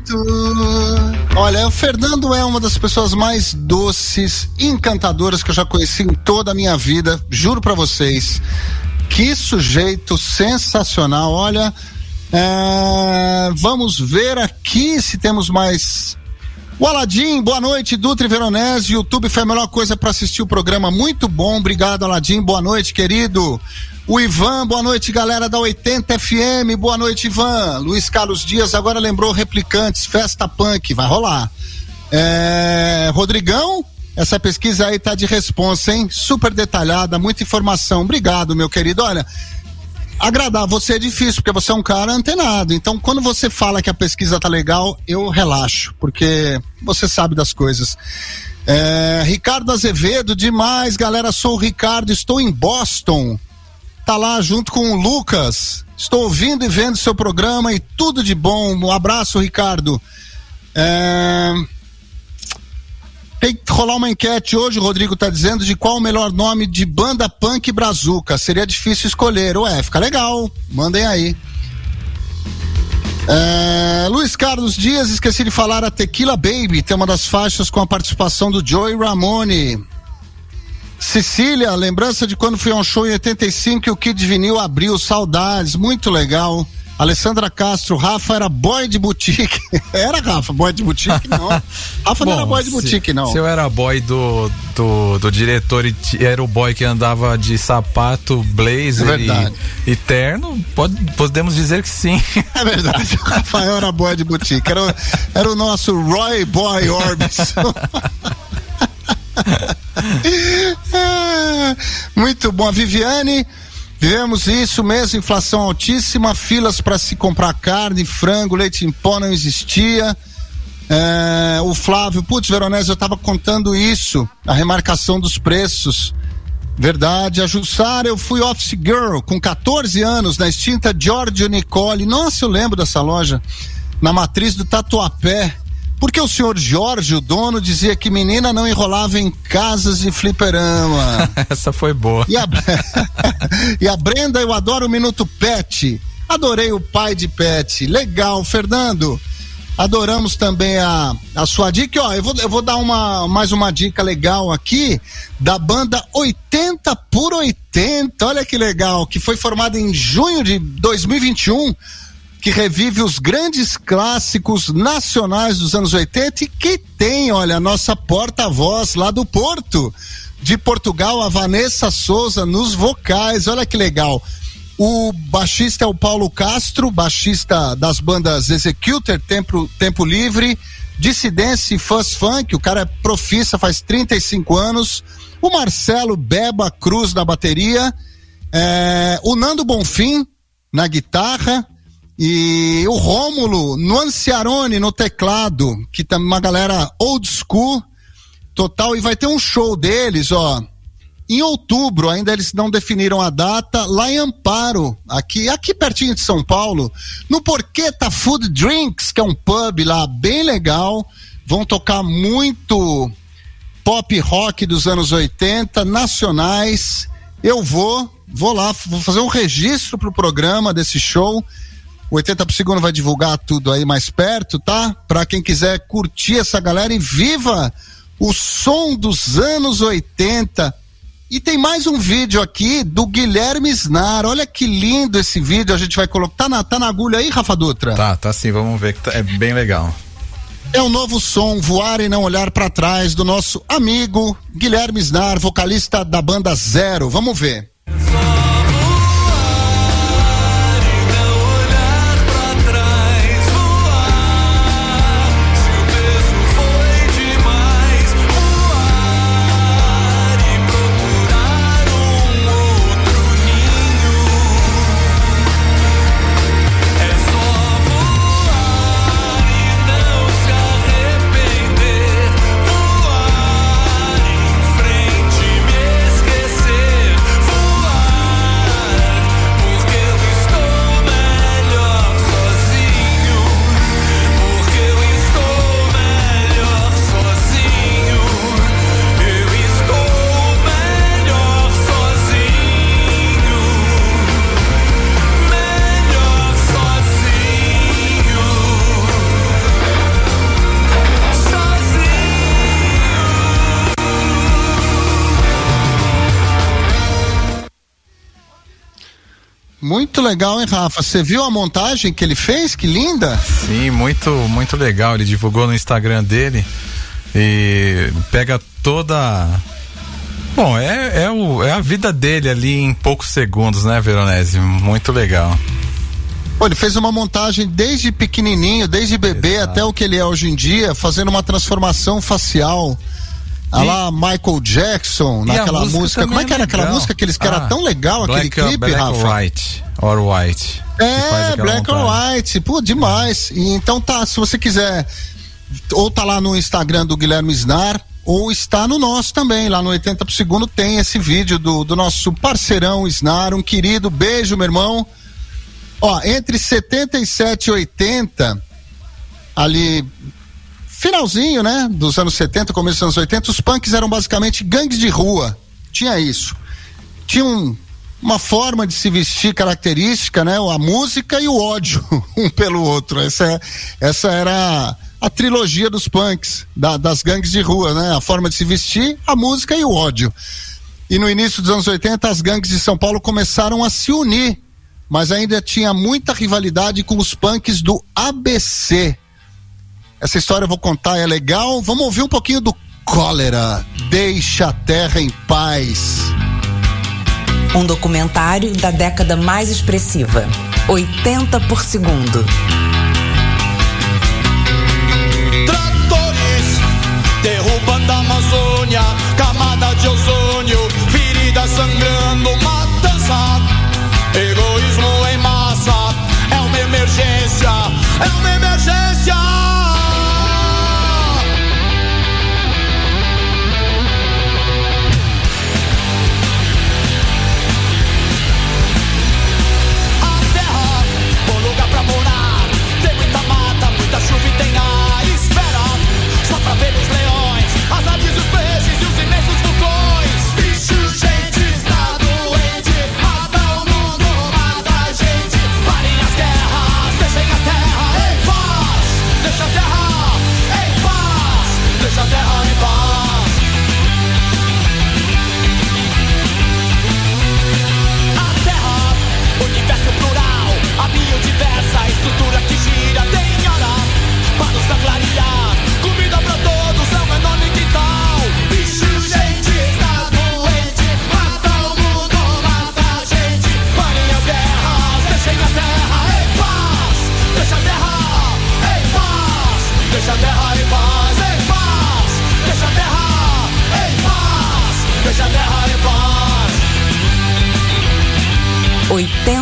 Bonito. Olha, o Fernando é uma das pessoas mais doces, encantadoras que eu já conheci em toda a minha vida, juro pra vocês. Que sujeito sensacional. Olha, é, vamos ver aqui se temos mais. O Aladim, boa noite, Dutra e Veronese. YouTube foi a melhor coisa para assistir o programa. Muito bom, obrigado, Aladim. Boa noite, querido. O Ivan, boa noite, galera da 80 FM. Boa noite, Ivan. Luiz Carlos Dias agora lembrou replicantes, festa punk, vai rolar. É, Rodrigão, essa pesquisa aí tá de responsa, hein? Super detalhada, muita informação. Obrigado, meu querido. Olha, agradar você é difícil, porque você é um cara antenado. Então, quando você fala que a pesquisa tá legal, eu relaxo, porque você sabe das coisas. É, Ricardo Azevedo, demais, galera. Sou o Ricardo, estou em Boston. Tá lá junto com o Lucas. Estou ouvindo e vendo seu programa e tudo de bom. Um abraço, Ricardo. É... Tem que rolar uma enquete hoje, o Rodrigo tá dizendo, de qual o melhor nome de banda punk brazuca. Seria difícil escolher. Ué, fica legal. Mandem aí. É, Luiz Carlos Dias, esqueci de falar a Tequila Baby, tem uma das faixas com a participação do Joey Ramone. Cecília, lembrança de quando fui a um show em 85 e o Kid Vinil abriu, saudades, muito legal. Alessandra Castro, Rafa era boy de boutique. era, Rafa, boy de boutique? Não. Rafa Bom, não era boy de boutique, não. Se eu era boy do, do, do diretor e era o boy que andava de sapato, blazer É e, e terno, pode, podemos dizer que sim. É verdade, o Rafael era boy de boutique. Era, o- era o nosso Roy Boy Orbison. É, Muito bom. A Viviane, vivemos isso mesmo, inflação altíssima, filas para se comprar carne, frango, leite em pó não existia. É, o Flávio, putz, Veronese, eu tava contando isso, a remarcação dos preços. Verdade, a Jussara, eu fui office girl com 14 anos na extinta Giorgio Nicole. Nossa, eu lembro dessa loja. Na matriz do Tatuapé. Porque o senhor Jorge, o dono, dizia que menina não enrolava em casas de fliperama. Essa foi boa. E a, e a Brenda, eu adoro o Minuto Pet. Adorei o pai de Pet. Legal, Fernando. Adoramos também a, a sua dica. E, Ó, eu vou, eu vou dar uma, mais uma dica legal aqui da banda 80 por 80. Olha que legal, que foi formada em junho de 2021 que revive os grandes clássicos nacionais dos anos 80 e que tem, olha, a nossa porta-voz lá do Porto, de Portugal, a Vanessa Souza nos vocais. Olha que legal. O baixista é o Paulo Castro, baixista das bandas Executor, Tempo, Tempo Livre, Dissidência e Fuzz Funk, o cara é profissa faz 35 anos. O Marcelo Beba Cruz na bateria, é, o Nando Bonfim na guitarra, e o Rômulo Nuanciarone no teclado, que tá uma galera old school total. E vai ter um show deles, ó. Em outubro, ainda eles não definiram a data, lá em Amparo, aqui, aqui pertinho de São Paulo, no Porqueta Food Drinks, que é um pub lá bem legal. Vão tocar muito pop rock dos anos 80, nacionais. Eu vou, vou lá, vou fazer um registro pro programa desse show. O 80 por segundo vai divulgar tudo aí mais perto, tá? Pra quem quiser curtir essa galera e viva o som dos anos 80. E tem mais um vídeo aqui do Guilherme Snar. Olha que lindo esse vídeo. A gente vai colocar. Tá na, tá na agulha aí, Rafa Dutra? Tá, tá sim, vamos ver que tá- é bem legal. É o novo som Voar e Não Olhar para Trás do nosso amigo Guilherme Snar, vocalista da banda Zero. Vamos ver. Muito legal, hein, Rafa? Você viu a montagem que ele fez? Que linda! Sim, muito, muito legal. Ele divulgou no Instagram dele e pega toda. Bom, é, é, o, é a vida dele ali em poucos segundos, né, Veronese? Muito legal. Pô, ele fez uma montagem desde pequenininho, desde bebê Exato. até o que ele é hoje em dia, fazendo uma transformação facial. A E- lá Michael Jackson, naquela música música. Como é que era aquela legal. música que eles que era Ah, tão legal aquele Black, clipe, Black Rafa? or White. Or White. É, aquela Black or. White, pô, demais. E então tá, se você quiser, ou tá lá no Instagram do Guilherme Snar, ou está no nosso também, lá no 80 por segundo tem esse vídeo do, do nosso parceirão Snar, um querido beijo, meu irmão. Ó, entre 77 e 80, ali, finalzinho, né, dos anos 70, começo dos anos 80, os punks eram basicamente gangues de rua. Tinha isso. Tinha um, uma forma de se vestir característica, né? A música e o ódio um pelo outro. Essa, é- essa era a, trilogia dos punks, da- das gangues de rua, né? A forma de se vestir, a música e o ódio. E no início dos anos 80, as gangues de São Paulo começaram a se unir, mas ainda tinha muita rivalidade com os punks do ABC. Essa história eu vou contar, é legal. Vamos ouvir um pouquinho do Cólera. Deixa a terra em paz. Um documentário da década mais expressiva. 80 por segundo. Tratores derrubando a Amazônia, camada de ozônio, ferida sangrando,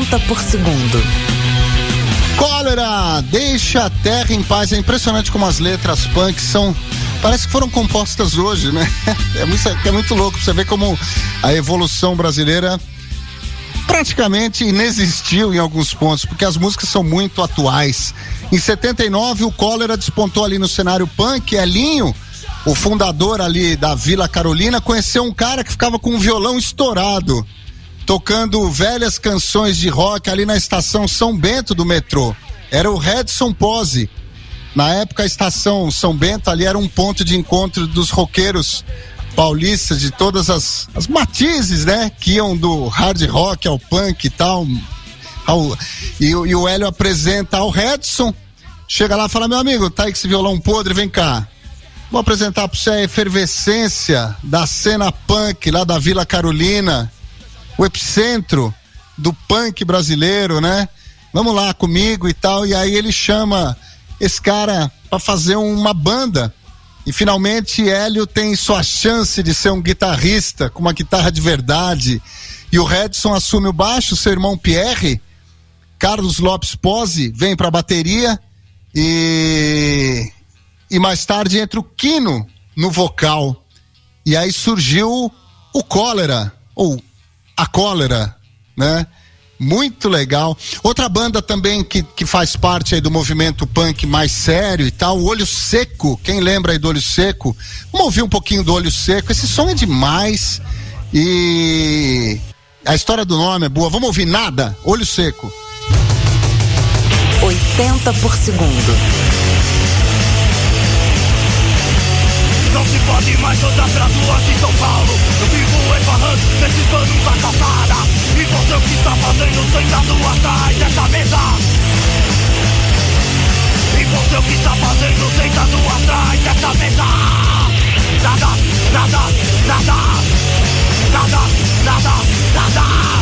80 por segundo. Cólera, deixa a terra em paz. É impressionante como as letras punk são. Parece que foram compostas hoje, né? É muito, é muito louco você ver como a evolução brasileira praticamente inexistiu em alguns pontos, porque as músicas são muito atuais. Em 79, o Cólera despontou ali no cenário punk, Elinho, o fundador ali da Vila Carolina, conheceu um cara que ficava com um violão estourado tocando velhas canções de rock ali na estação São Bento do metrô. Era o Redson Pose. Na época, a estação São Bento ali era um ponto de encontro dos roqueiros paulistas de todas as, as matizes, né? Que iam do hard rock ao punk e tal. Ao- e, e o Hélio apresenta ao Redson. Chega lá e fala: Meu amigo, tá aí esse violão podre, vem cá. Vou apresentar pra você a efervescência da cena punk lá da Vila Carolina o epicentro do punk brasileiro, né? Vamos lá comigo e tal. E aí ele chama esse cara para fazer uma banda. E finalmente Hélio tem sua chance de ser um guitarrista com uma guitarra de verdade. E o Redson assume o baixo, seu irmão Pierre, Carlos Lopes Pose vem para bateria e e mais tarde entra o Quino no vocal. E aí surgiu o Cólera, ou a Cólera, né? Muito legal. Outra banda também que, que faz parte aí do movimento punk mais sério e tal, o Olho Seco. Quem lembra aí do Olho Seco? Vamos ouvir um pouquinho do Olho Seco. Esse som é demais. E a história do nome é boa. Vamos ouvir nada? Olho Seco. 80 por segundo. Não se pode mais andar pelas ruas de São Paulo Panos da calçada E você o que está fazendo sentado atrás dessa mesa E você o que está fazendo sentado atrás dessa mesa Nada, nada, nada Nada, nada, nada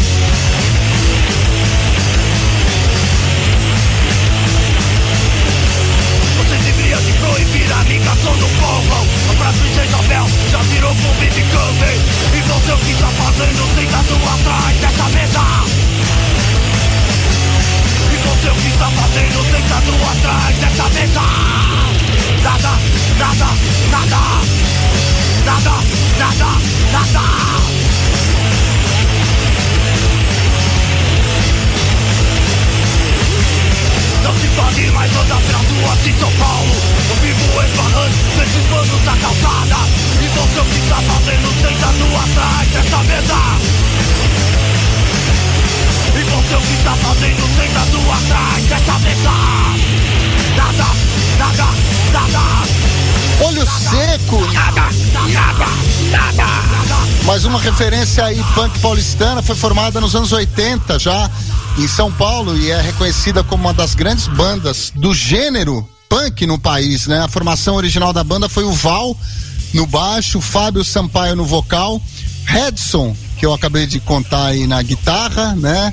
deveria de proibir a ligação do povo O prato de Isabel já virou de camping E você o que está fazendo sentado atrás dessa mesa E você o que está fazendo sentado atrás dessa mesa Nada, nada, nada. Nada, nada, nada Se pode mais andar pelas ruas de São Paulo. Eu vivo esbarrando panos da calçada. E você o que está fazendo sentado atrás dessa mesa E você o que está fazendo sentado atrás dessa mesa Nada, nada, nada Olho Seco. Nada, nada, nada Faz uma referência aí, punk paulistana, foi formada nos anos 80 já em São Paulo e é reconhecida como uma das grandes bandas do gênero punk no país, né? A formação original da banda foi o Val no baixo, Fábio Sampaio no vocal, Redson, que eu acabei de contar aí na guitarra, né?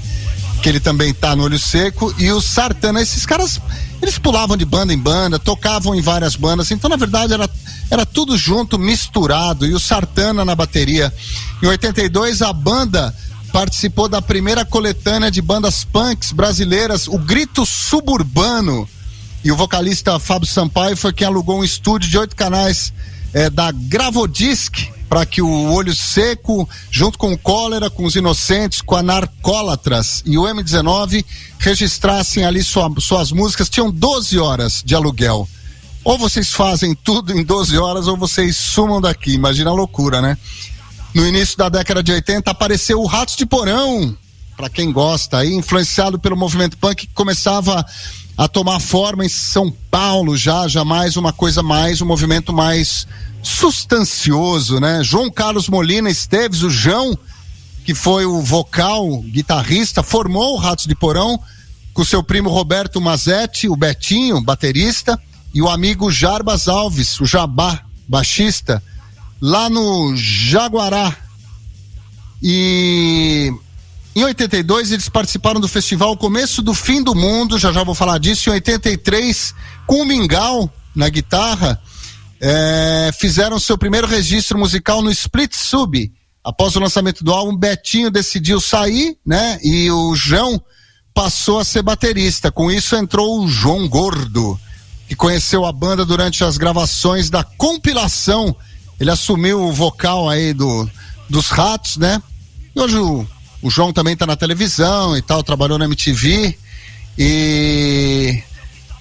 Que ele também tá no olho seco, e o Sartana, esses caras, eles pulavam de banda em banda, tocavam em várias bandas, então na verdade era, era tudo junto, misturado, e o Sartana na bateria. Em 82 a banda participou da primeira coletânea de bandas punks brasileiras, o Grito Suburbano. E o vocalista Fábio Sampaio foi quem alugou um estúdio de oito canais é, da Gravodisc para que o Olho Seco, junto com o Cólera, com os Inocentes, com a Narcólatras e o M19, registrassem ali sua, suas músicas. Tinham 12 horas de aluguel. Ou vocês fazem tudo em 12 horas ou vocês sumam daqui. Imagina a loucura, né? No início da década de 80 apareceu o Ratos de Porão, para quem gosta, aí, influenciado pelo movimento punk que começava a tomar forma em São Paulo já, jamais uma coisa mais, um movimento mais sustancioso, né? João Carlos Molina Esteves, o João, que foi o vocal, guitarrista, formou o Ratos de Porão com seu primo Roberto Mazetti, o Betinho, baterista, e o amigo Jarbas Alves, o Jabá, baixista, lá no Jaguará. E em 82 eles participaram do festival Começo do Fim do Mundo, já já vou falar disso. Em 83, com o Mingau na guitarra, é, fizeram seu primeiro registro musical no Split Sub. Após o lançamento do álbum, Betinho decidiu sair, né? E o João passou a ser baterista. Com isso entrou o João Gordo, que conheceu a banda durante as gravações da compilação. Ele assumiu o vocal aí do, dos Ratos, né? E hoje o o João também está na televisão e tal, trabalhou na MTV. E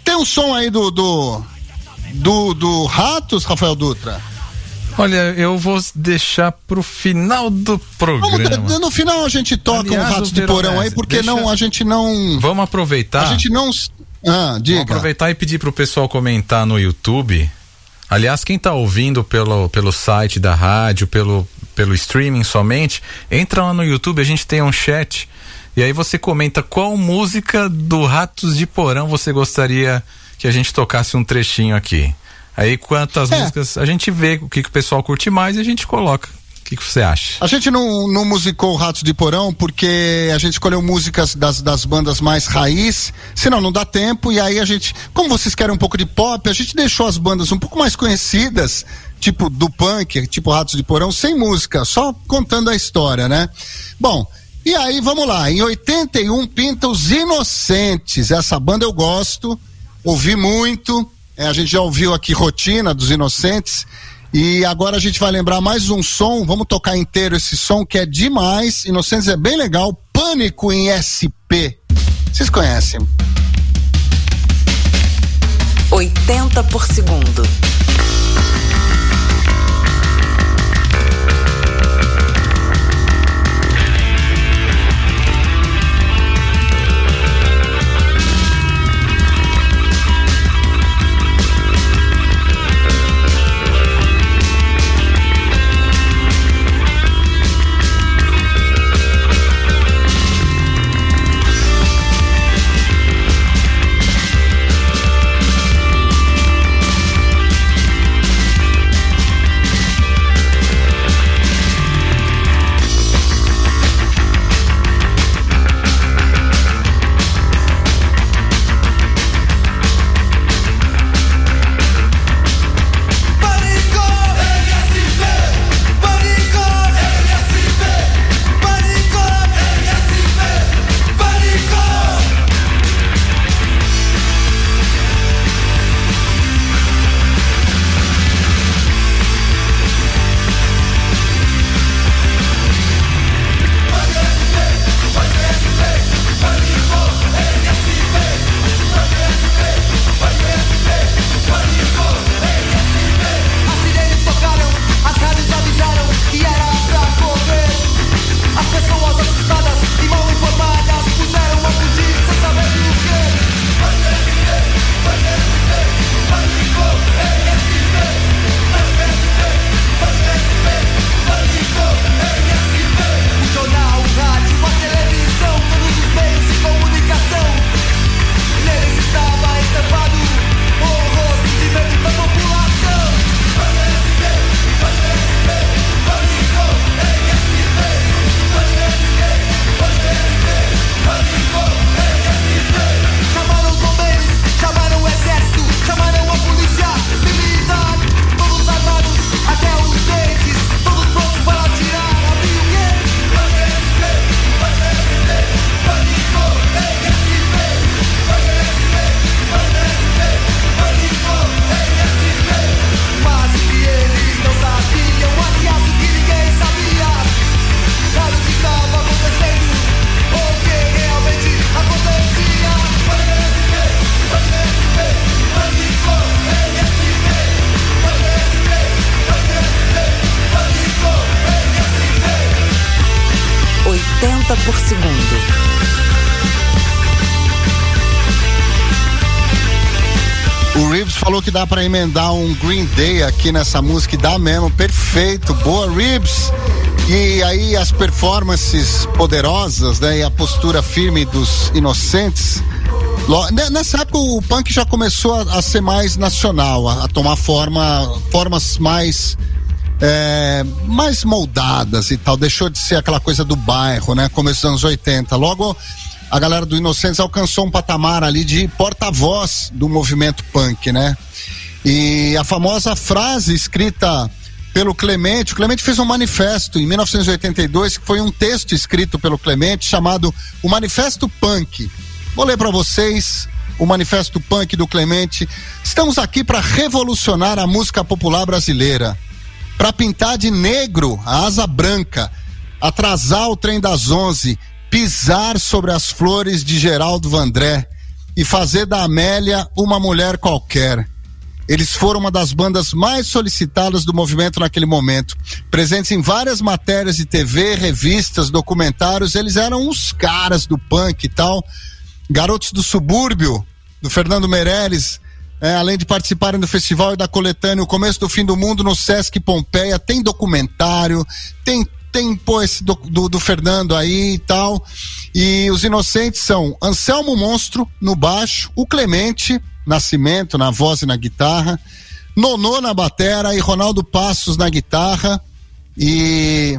tem um som aí do do, do, do Ratos, Rafael Dutra? Olha, eu vou deixar pro final do programa. Vamos, no final a gente toca Aliás, um Ratos de Porão aí, porque deixa... não, a gente não. Vamos aproveitar. A gente não. Ah, diga. Vamos aproveitar e pedir pro pessoal comentar no YouTube. Aliás, quem está ouvindo pelo, pelo site da rádio, pelo, pelo streaming somente, entra lá no YouTube, a gente tem um chat. E aí você comenta qual música do Ratos de Porão você gostaria que a gente tocasse um trechinho aqui. Aí quantas é. músicas a gente vê o que, que o pessoal curte mais e a gente coloca. Que, que você acha? A gente não, não musicou Ratos de Porão porque a gente escolheu músicas das, das bandas mais raiz, senão não dá tempo, e aí a gente, como vocês querem um pouco de pop, a gente deixou as bandas um pouco mais conhecidas tipo do punk, tipo Ratos de Porão, sem música, só contando a história, né? Bom, e aí vamos lá, em 81 pinta os Inocentes, essa banda eu gosto, ouvi muito, é, a gente já ouviu aqui Rotina dos Inocentes, e agora a gente vai lembrar mais um som, vamos tocar inteiro esse som que é demais, Inocentes é bem legal, Pânico em SP. Vocês conhecem? 80 por segundo. Dá para emendar um Green Day aqui nessa música, dá mesmo, perfeito, boa Reeves. E aí as performances poderosas, né, e a postura firme dos inocentes. Nessa época o punk já começou a, a ser mais nacional, a, a, tomar forma, formas mais é, mais moldadas e tal. Deixou de ser aquela coisa do bairro, né? Começo dos anos 80. Logo a galera do Inocentes alcançou um patamar ali de porta-voz do movimento punk, né? E a famosa frase escrita pelo Clemente, o Clemente fez um manifesto em 1982, que foi um texto escrito pelo Clemente chamado O Manifesto Punk. Vou ler para vocês o Manifesto Punk do Clemente. Estamos aqui para revolucionar a música popular brasileira, para pintar de negro a asa branca, atrasar o trem das onze pisar sobre as flores de Geraldo Vandré e fazer da Amélia uma mulher qualquer. Eles foram uma das bandas mais solicitadas do movimento naquele momento. Presentes em várias matérias de TV, revistas, documentários, eles eram os caras do punk e tal. Garotos do Subúrbio, do Fernando Meirelles, é, além de participarem do festival e da coletânea O Começo do Fim do Mundo no Sesc Pompeia, tem documentário, tem tem, pô, esse do, do, do, Fernando aí e tal. E os inocentes são Anselmo Monstro no baixo, o Clemente Nascimento na voz e na guitarra, Nonô na batera e Ronaldo Passos na guitarra. E,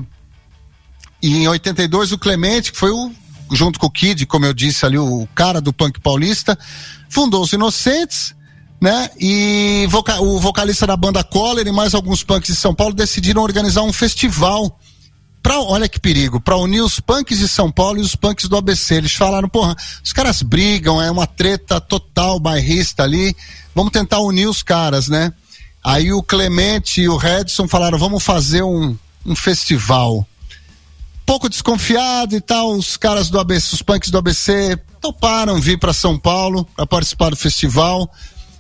e em 82 o Clemente, que foi o junto com o Kid, como eu disse ali, o cara do punk paulista, fundou os Inocentes, né? E voca o vocalista da banda Collar e mais alguns punks de São Paulo decidiram organizar um festival Pra, olha que perigo, para unir os punks de São Paulo e os punks do ABC. Eles falaram, porra, os caras brigam, é uma treta total bairrista ali, vamos tentar unir os caras, né? Aí o Clemente e o Redson falaram, vamos fazer um, um festival. Pouco desconfiado e tal, os caras do ABC, os punks do ABC toparam vir para São Paulo para participar do festival.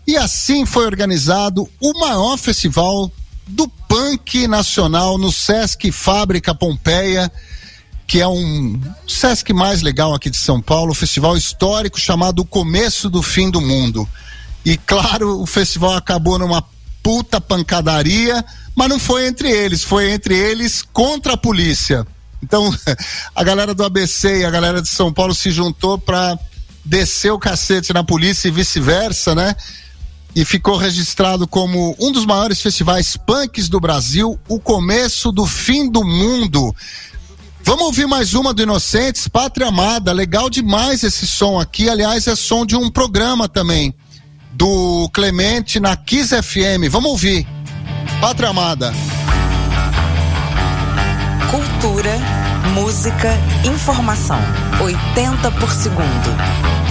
E assim foi organizado o maior festival do punk nacional no Sesc Fábrica Pompeia, que é um Sesc mais legal aqui de São Paulo, um festival histórico chamado O Começo do Fim do Mundo. E claro, o festival acabou numa puta pancadaria, mas não foi entre eles, foi entre eles contra a polícia. Então, a galera do ABC e a galera de São Paulo se juntou para descer o cacete na polícia e vice-versa, né? E ficou registrado como um dos maiores festivais punks do Brasil, o começo do fim do mundo. Vamos ouvir mais uma do Inocentes, Pátria Amada. Legal demais esse som aqui. Aliás, é som de um programa também, do Clemente na Kiss FM. Vamos ouvir. Pátria Amada. Cultura, música, informação. 80 por segundo.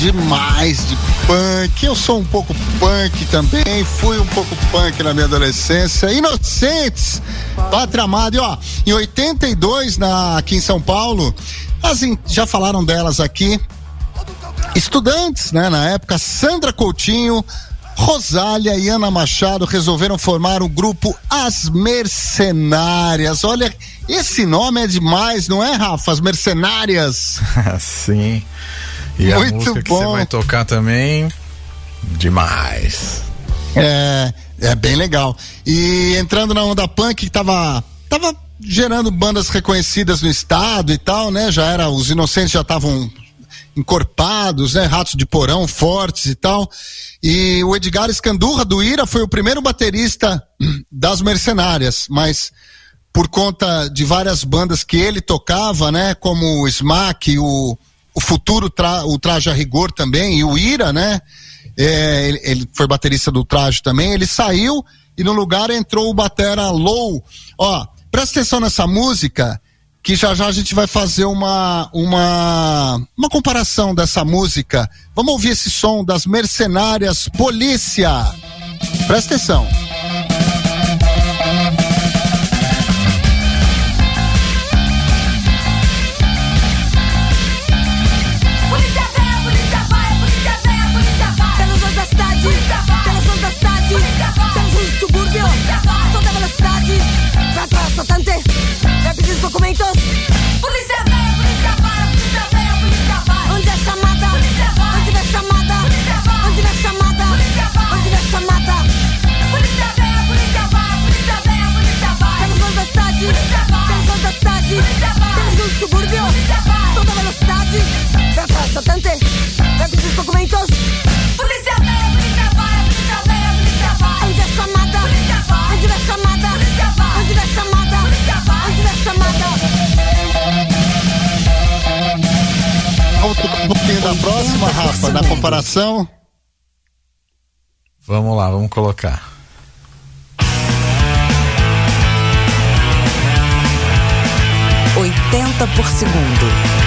Demais de punk. Eu sou um pouco punk também. Fui um pouco punk na minha adolescência. Inocentes, pátria amada. E ó, em 82, na, aqui em São Paulo, as, já falaram delas aqui. Estudantes, né? Na época, Sandra Coutinho, Rosália e Ana Machado resolveram formar o grupo As Mercenárias. Olha, esse nome é demais, não é, Rafa? As Mercenárias. Sim. E Muito a música que você bom. vai tocar também, demais. É, é bem legal. E entrando na onda punk, que tava, tava gerando bandas reconhecidas no estado e tal, né? Já era, os inocentes já estavam encorpados, né? Ratos de porão fortes e tal. E o Edgar Escandurra do Ira foi o primeiro baterista das Mercenárias, mas por conta de várias bandas que ele tocava, né? Como o Smack, o, o Futuro, tra, o Traje a Rigor também, e o Ira, né? É, ele, ele foi baterista do Traje também, ele saiu e no lugar entrou o batera Low. Ó, presta atenção nessa música, que já já a gente vai fazer uma, uma, uma comparação dessa música. Vamos ouvir esse som das Mercenárias Polícia. Presta atenção. Velocidade. Vai para o assaltante, vai pedir os documentos. Polícia vem, a polícia vai, a polícia vem, a polícia vai. Onde é chamada? Onde vem chamada? Onde vem chamada? Onde vem chamada? Vamos tocar um pouquinho da próxima, Rafa, na comparação. Vamos lá, vamos colocar. Oitenta por segundo.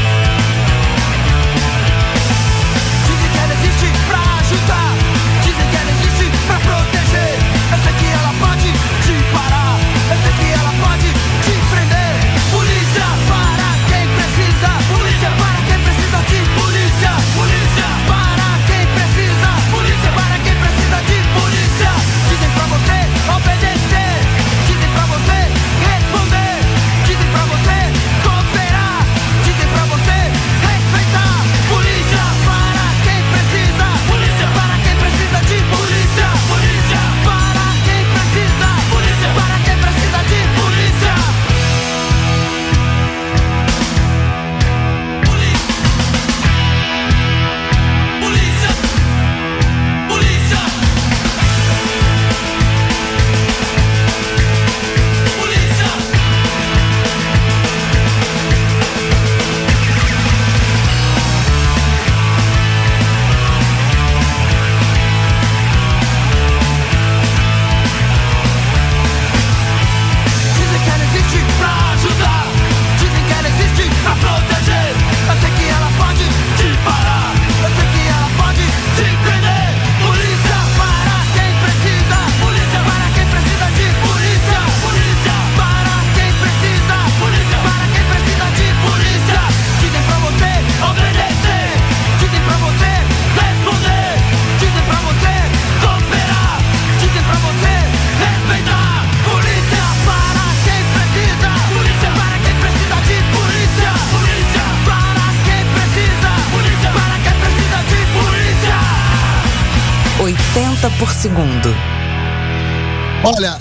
Segundo. Olha,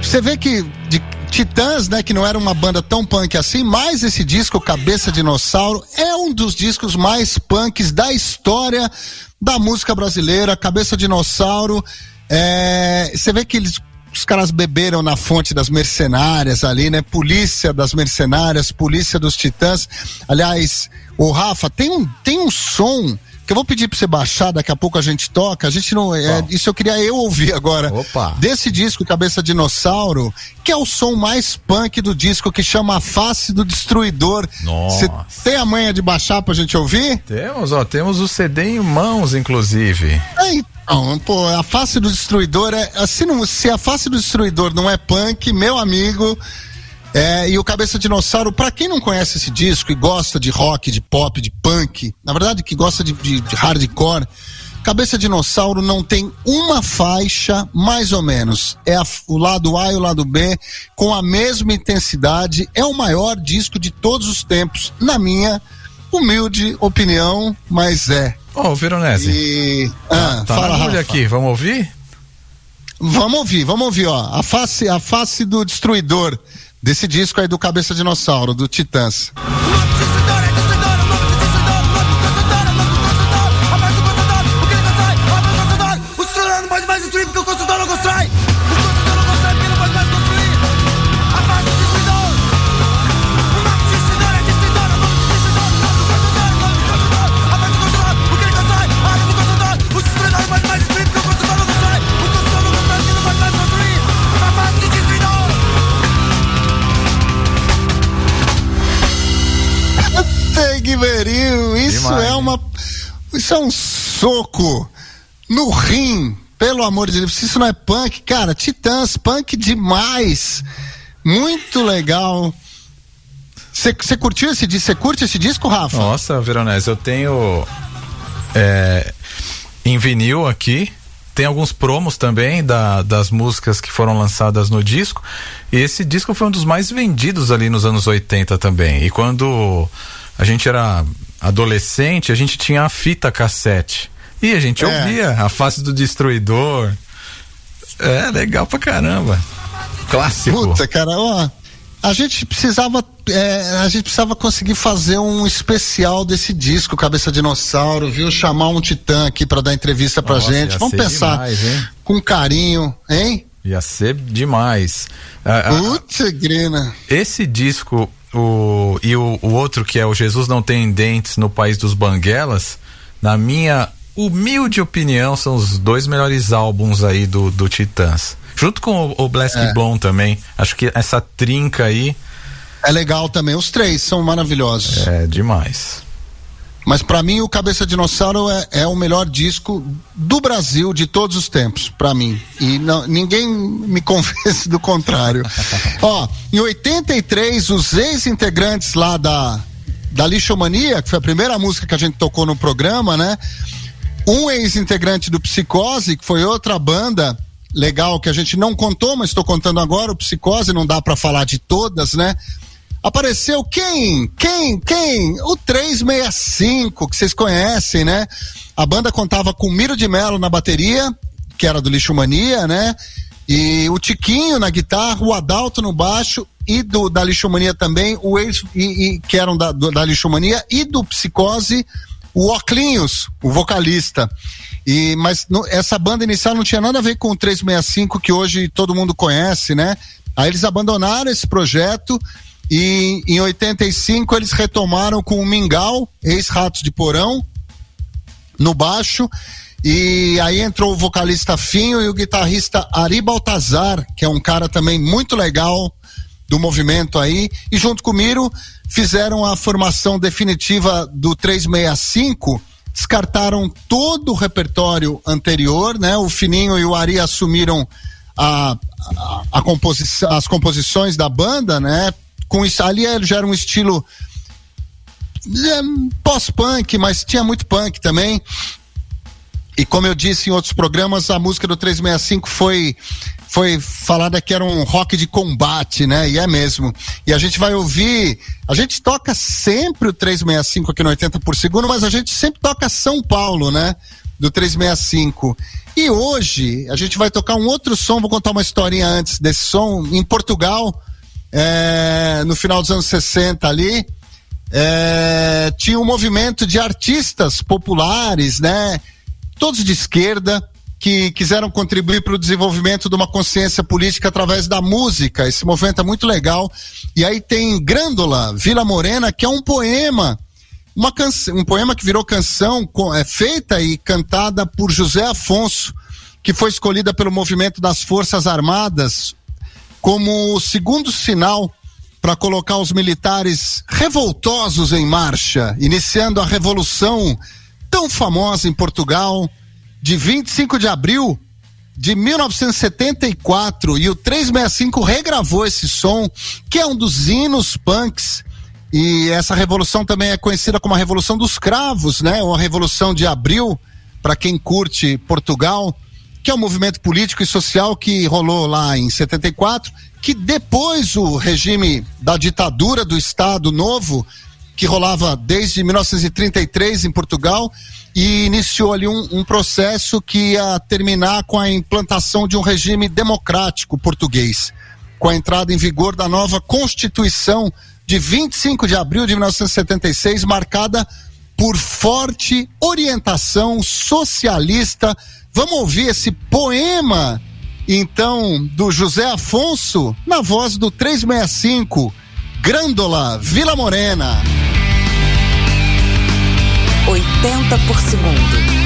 você vê que de Titãs, né, que não era uma banda tão punk assim, mas esse disco, Cabeça Dinossauro, é um dos discos mais punks da história da música brasileira. Cabeça Dinossauro, é, você vê que eles, os caras beberam na fonte das mercenárias ali, né? Polícia das mercenárias, polícia dos Titãs. Aliás, o Rafa, tem um, tem um som que eu vou pedir pra você baixar, daqui a pouco a gente toca. A gente não. É, isso eu queria eu ouvir agora. Opa. Desse disco, Cabeça Dinossauro, que é o som mais punk do disco, que chama A Face do Destruidor. Nossa. Você tem a manha de baixar pra gente ouvir? Temos, ó, temos o CD em mãos, inclusive. É, então, pô, a face do destruidor é. Assim, não, se a face do destruidor não é punk, meu amigo. É, e o Cabeça Dinossauro, pra quem não conhece esse disco e gosta de rock, de pop, de punk, na verdade que gosta de, de, de hardcore, Cabeça Dinossauro não tem uma faixa, mais ou menos. É a- o lado A e o lado B com a mesma intensidade. É o maior disco de todos os tempos, na minha humilde opinião, mas é. Ó, o Veronese. E. Ah, Tá fala, na agulha Rafa. aqui, vamos ouvir? Vamos ouvir, vamos ouvir, ó. A face, a face do destruidor desse disco aí do Cabeça Dinossauro, do Titãs. Teguiveril, isso Demais, é uma. Isso é um soco no rim, pelo amor de Deus. Se isso não é punk, cara, Titãs, punk demais. Muito legal. Você curtiu esse disco? Você curte esse disco, Rafa? Nossa, Veronese, eu tenho é, em vinil aqui. Tem alguns promos também da- das músicas que foram lançadas no disco. E esse disco foi um dos mais vendidos ali nos anos 80 também. E quando a gente era adolescente, a gente tinha a fita cassete. E a gente É. ouvia a face do destruidor. É legal pra caramba. Clássico. Puta, cara, ó. A gente precisava. é, a gente precisava conseguir fazer um especial desse disco, Cabeça Dinossauro, viu? Chamar um titã aqui pra dar entrevista pra Nossa, gente. Vamos pensar demais, com carinho, hein? Ia ser demais. Ah, ah, Putz, grina. esse disco o, e o, o outro que é o Jesus Não Tem Dentes no País dos Banguelas, na minha humilde opinião, são os dois melhores álbuns aí do, do Titãs. Junto com o, o Black É. Blonde também. Acho que essa trinca aí É legal também. Os três são maravilhosos. é demais. Mas pra mim, o Cabeça Dinossauro é, é o melhor disco do Brasil de todos os tempos, pra mim. E não- ninguém me convence do contrário. Ó, em 83, os ex-integrantes lá da, da Lixomania, que foi a primeira música que a gente tocou no programa, né? Um ex-integrante do Psicose, que foi outra banda legal que a gente não contou, mas estou contando agora, o Psicose, não dá pra falar de todas, né? Apareceu quem? Quem? Quem? O 365, que vocês conhecem, né? A banda contava com Miro de Melo na bateria, que era do Lixo Mania, né? E o Tiquinho na guitarra, o Adalto no baixo e do da Lixomania também, o ex e, e- que eram da, do, da e do Psicose, o Oclinhos, o vocalista. E mas no- essa banda inicial não tinha nada a ver com o 365 que hoje todo mundo conhece, né? Aí eles abandonaram esse projeto e em 85 eles retomaram com o Mingau, ex-Ratos de Porão, no baixo. E aí entrou o vocalista Finho e o guitarrista Ari Baltazar, que é um cara também muito legal do movimento aí. E junto com o Miro fizeram a formação definitiva do 365, descartaram todo o repertório anterior, né? O Fininho e o Ari assumiram a, a, a composição, as composições da banda, né? Com isso, ali já era um estilo é, pós-punk, mas tinha muito punk também. E como eu disse em outros programas, a música do 365 foi foi falada que era um rock de combate, né? E é mesmo. E a gente vai ouvir, a gente toca sempre o 365 aqui no 80 por segundo, mas a gente sempre toca São Paulo, né? Do 365. E hoje a gente vai tocar um outro som, vou contar uma historinha antes desse som, em Portugal, é, no final dos anos 60 ali, é, tinha um movimento de artistas populares, né? Todos de esquerda, que quiseram contribuir para o desenvolvimento de uma consciência política através da música. Esse movimento é muito legal. E aí tem Grândola, Vila Morena, que é um poema uma canção, um poema que virou canção é, feita e cantada por José Afonso, que foi escolhida pelo movimento das Forças Armadas como o segundo sinal para colocar os militares revoltosos em marcha, iniciando a revolução tão famosa em Portugal de 25 de abril de 1974 e o 365 regravou esse som, que é um dos hinos punks. E essa revolução também é conhecida como a Revolução dos Cravos, né? Ou a Revolução de Abril, para quem curte Portugal, que é um movimento político e social que rolou lá em 74, que depois o regime da ditadura do Estado Novo, que rolava desde 1933 em Portugal, e iniciou ali um, um, processo que ia terminar com a implantação de um regime democrático português, com a entrada em vigor da nova Constituição de 25 de abril de 1976, marcada por forte orientação socialista. Vamos ouvir esse poema, então, do José Afonso, na voz do 365, Grândola Vila Morena. 80 por segundo.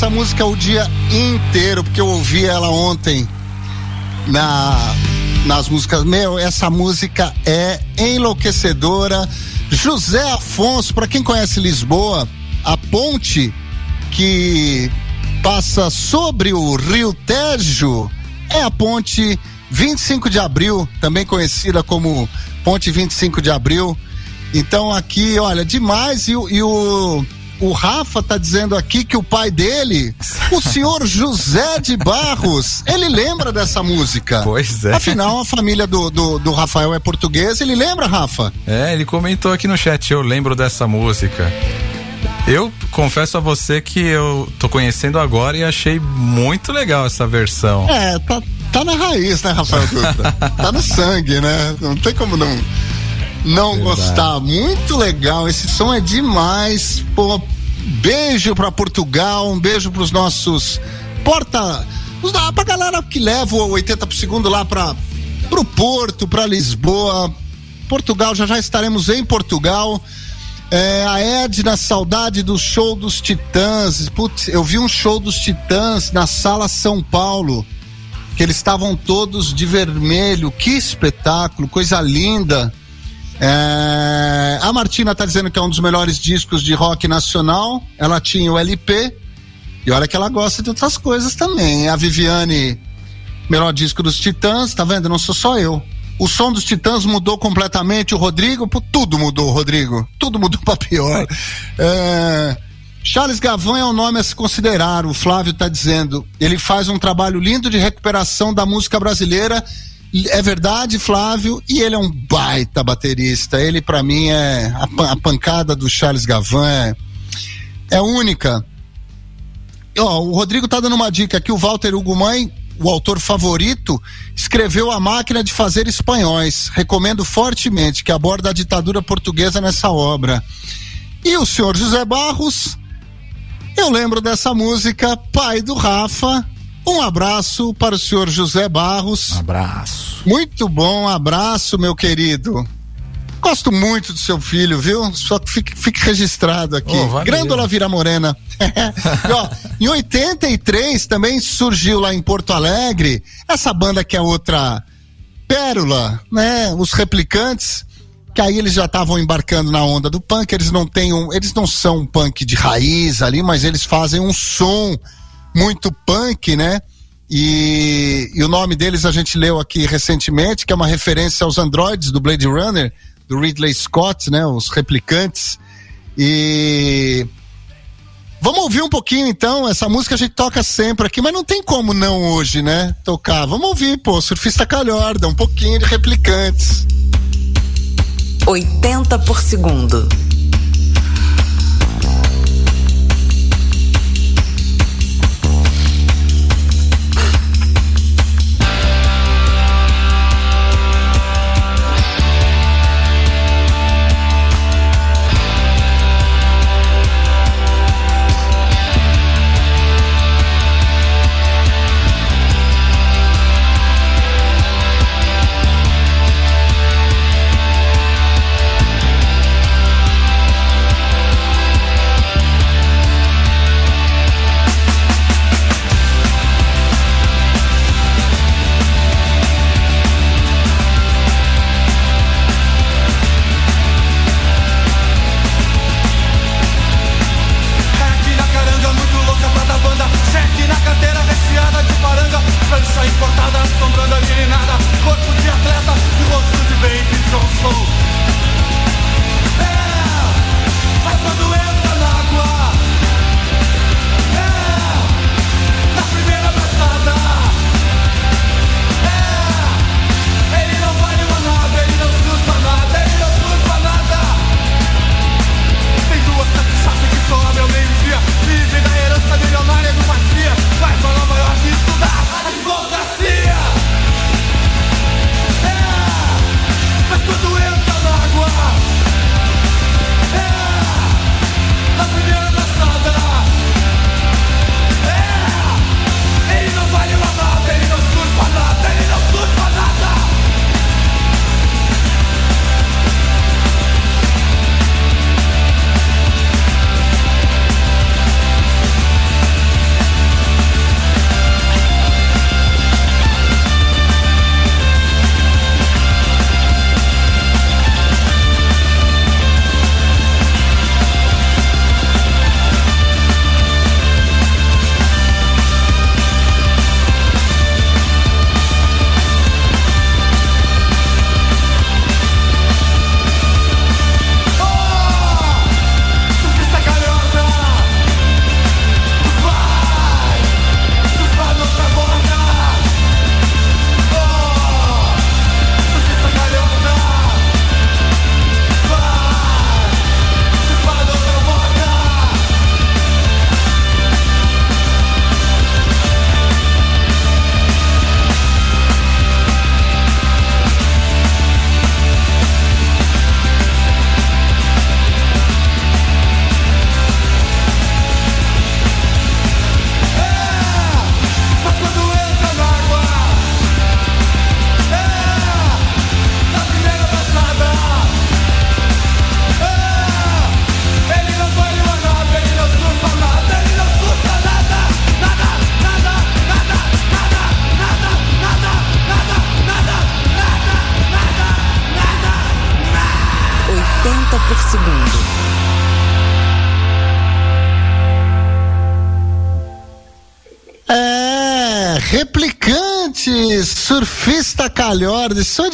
Essa música o dia inteiro, porque eu ouvi ela ontem na, nas músicas. Meu, essa música é enlouquecedora. José Afonso, para quem conhece Lisboa, a ponte que passa sobre o Rio Tejo é a ponte 25 de abril, também conhecida como Ponte 25 de abril. Então aqui, olha, demais. E, e o, o Rafa tá dizendo aqui que o pai dele, o senhor José de Barros, ele lembra dessa música. Pois é. Afinal, a família do, do, do Rafael é portuguesa, ele lembra, Rafa? É, ele comentou aqui no chat, eu lembro dessa música. Eu confesso a você que eu tô conhecendo agora e achei muito legal essa versão. É, tá, tá na raiz, né, Rafael Dutra? tá no sangue, né? Não tem como não não Verdade. gostar. Muito legal, esse som é demais. Pô, beijo para Portugal, um beijo para os nossos porta, pra galera que leva o 80 por segundo lá para pro Porto, para Lisboa. Portugal, já já estaremos em Portugal. É, a Edna, saudade do show dos Titãs. Putz, eu vi um show dos Titãs na Sala São Paulo, que eles estavam todos de vermelho. Que espetáculo, coisa linda. É, a Martina tá dizendo que é um dos melhores discos de rock nacional. Ela tinha o LP. E olha que ela gosta de outras coisas também. A Viviane, melhor disco dos Titãs, tá vendo? Não sou só eu. O som dos Titãs mudou completamente. O Rodrigo, pô, tudo mudou, Rodrigo. Tudo mudou pra pior. É, Charles Gavan é um nome a se considerar. O Flávio tá dizendo. Ele faz um trabalho lindo de recuperação da música brasileira é verdade, Flávio, e ele é um baita baterista. Ele, para mim, é. A, a, pancada do Charles Gavan é, é única. Ó, o Rodrigo tá dando uma dica aqui: o Walter Ugumãe, o autor favorito, escreveu A Máquina de Fazer Espanhóis. Recomendo fortemente que aborda a ditadura portuguesa nessa obra. E o senhor José Barros, eu lembro dessa música, pai do Rafa, um abraço para o senhor José Barros. abraço. Muito bom, abraço, meu querido. Gosto muito do seu filho, viu? Só que fique, fique registrado aqui. Oh, Grândola Vira Morena. e, ó, em 83 também surgiu lá em Porto Alegre essa banda que é outra pérola, né? Os replicantes, que aí eles já estavam embarcando na onda do punk. Eles não têm um, eles não são um punk de raiz ali, mas eles fazem um som muito punk, né? E, e, o nome deles a gente leu aqui recentemente, que é uma referência aos androides do Blade Runner, do Ridley Scott, né? Os replicantes. E vamos ouvir um pouquinho então. Essa música a gente toca sempre aqui, mas não tem como não hoje, né? Tocar. Vamos ouvir, pô, Surfista Calhorda, um pouquinho de replicantes. 80 por segundo.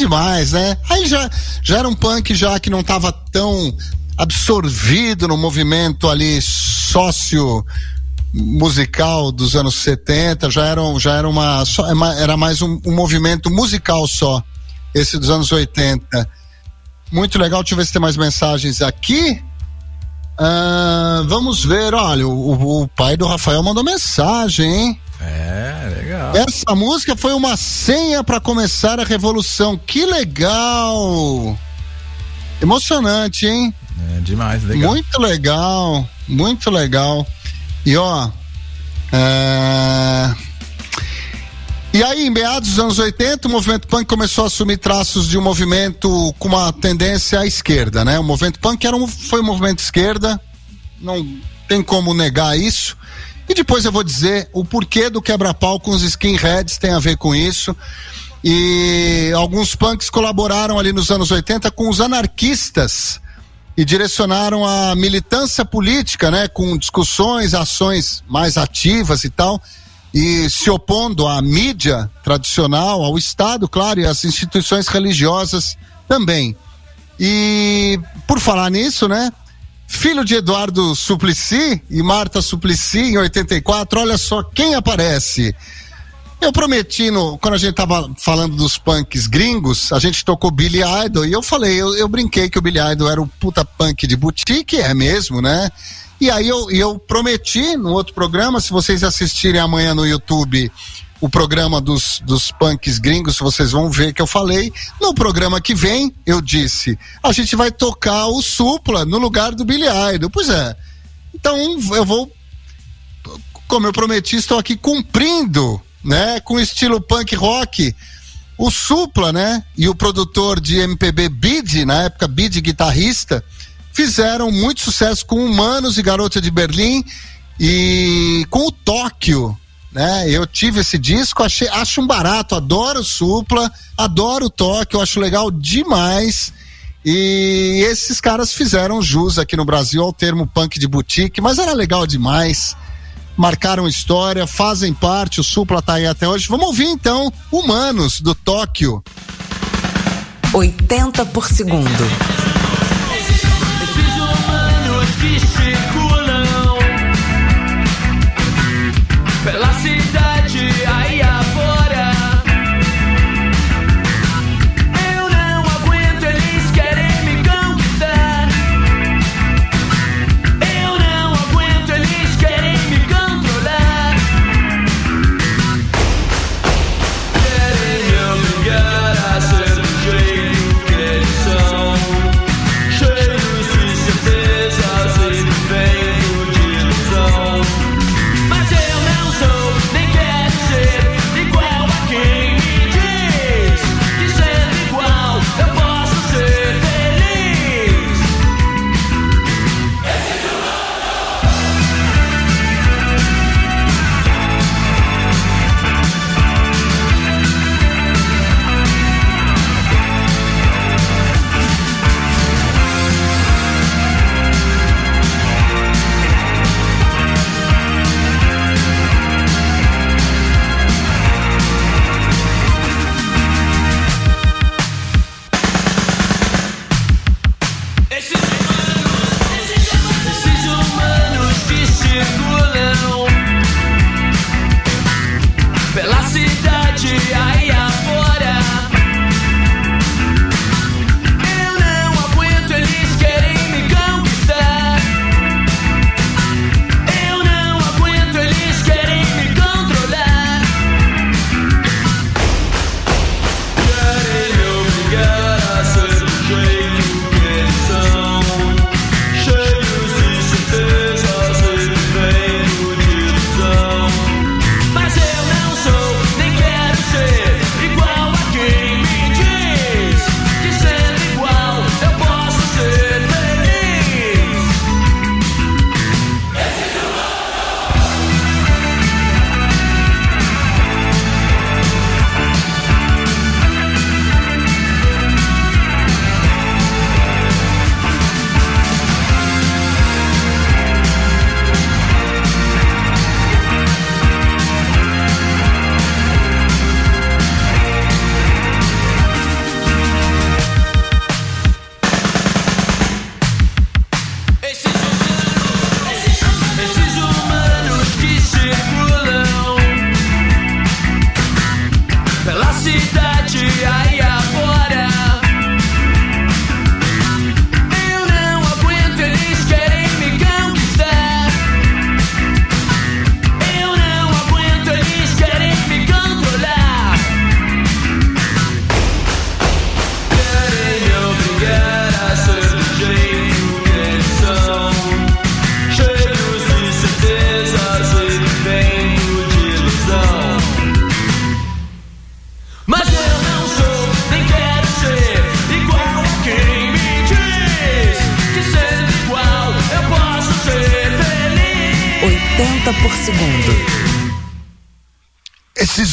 Demais, né? Aí já, já era um punk já que não tava tão absorvido no movimento ali sócio musical dos anos 70, já era, já era uma, só, é era mais um, um movimento musical só, esse dos anos 80. Muito legal, deixa eu ver se tem mais mensagens aqui. Ah, vamos ver, olha, o, o, pai do Rafael mandou mensagem, hein? É. Essa música foi uma senha para começar a revolução. Que legal! Emocionante, hein? É demais, legal. Muito legal, muito legal. E ó, é... E aí, em meados dos anos 80, o movimento punk começou a assumir traços de um movimento com uma tendência à esquerda, né? O movimento punk era um, foi um movimento esquerda, não tem como negar isso. E depois eu vou dizer o porquê do quebra-pau com os skinheads tem a ver com isso. E alguns punks colaboraram ali nos anos 80 com os anarquistas e direcionaram a militância política, né, com discussões, ações mais ativas e tal e se opondo à mídia tradicional, ao Estado, claro, e às instituições religiosas também. E por falar nisso, né? Filho de Eduardo Suplicy e Marta Suplicy em 84, olha só quem aparece. Eu prometi, no, quando a gente tava falando dos punks gringos, a gente tocou Billy Idol e eu falei, eu, eu brinquei que o Billy Idol era o puta punk de boutique, é mesmo, né? E aí eu, eu prometi no outro programa, se vocês assistirem amanhã no YouTube o programa dos, dos punks gringos, vocês vão ver que eu falei. No programa que vem, eu disse, a gente vai tocar o Supla no lugar do Billy Idol. Pois é. Então eu vou, como eu prometi, estou aqui cumprindo, né, com estilo punk rock. O Supla, né, e o produtor de MPB Bid, na época Bid guitarrista, fizeram muito sucesso com Humanos e Garota de Berlim e com o Tóquio, né? Eu tive esse disco, achei, acho um barato, adoro o Supla, adoro o Tóquio, acho legal demais. E esses caras fizeram jus aqui no Brasil ao termo punk de boutique, mas era legal demais. Marcaram história, fazem parte, o Supla tá aí até hoje. Vamos ouvir então Humanos do Tóquio. 80 por segundo. 80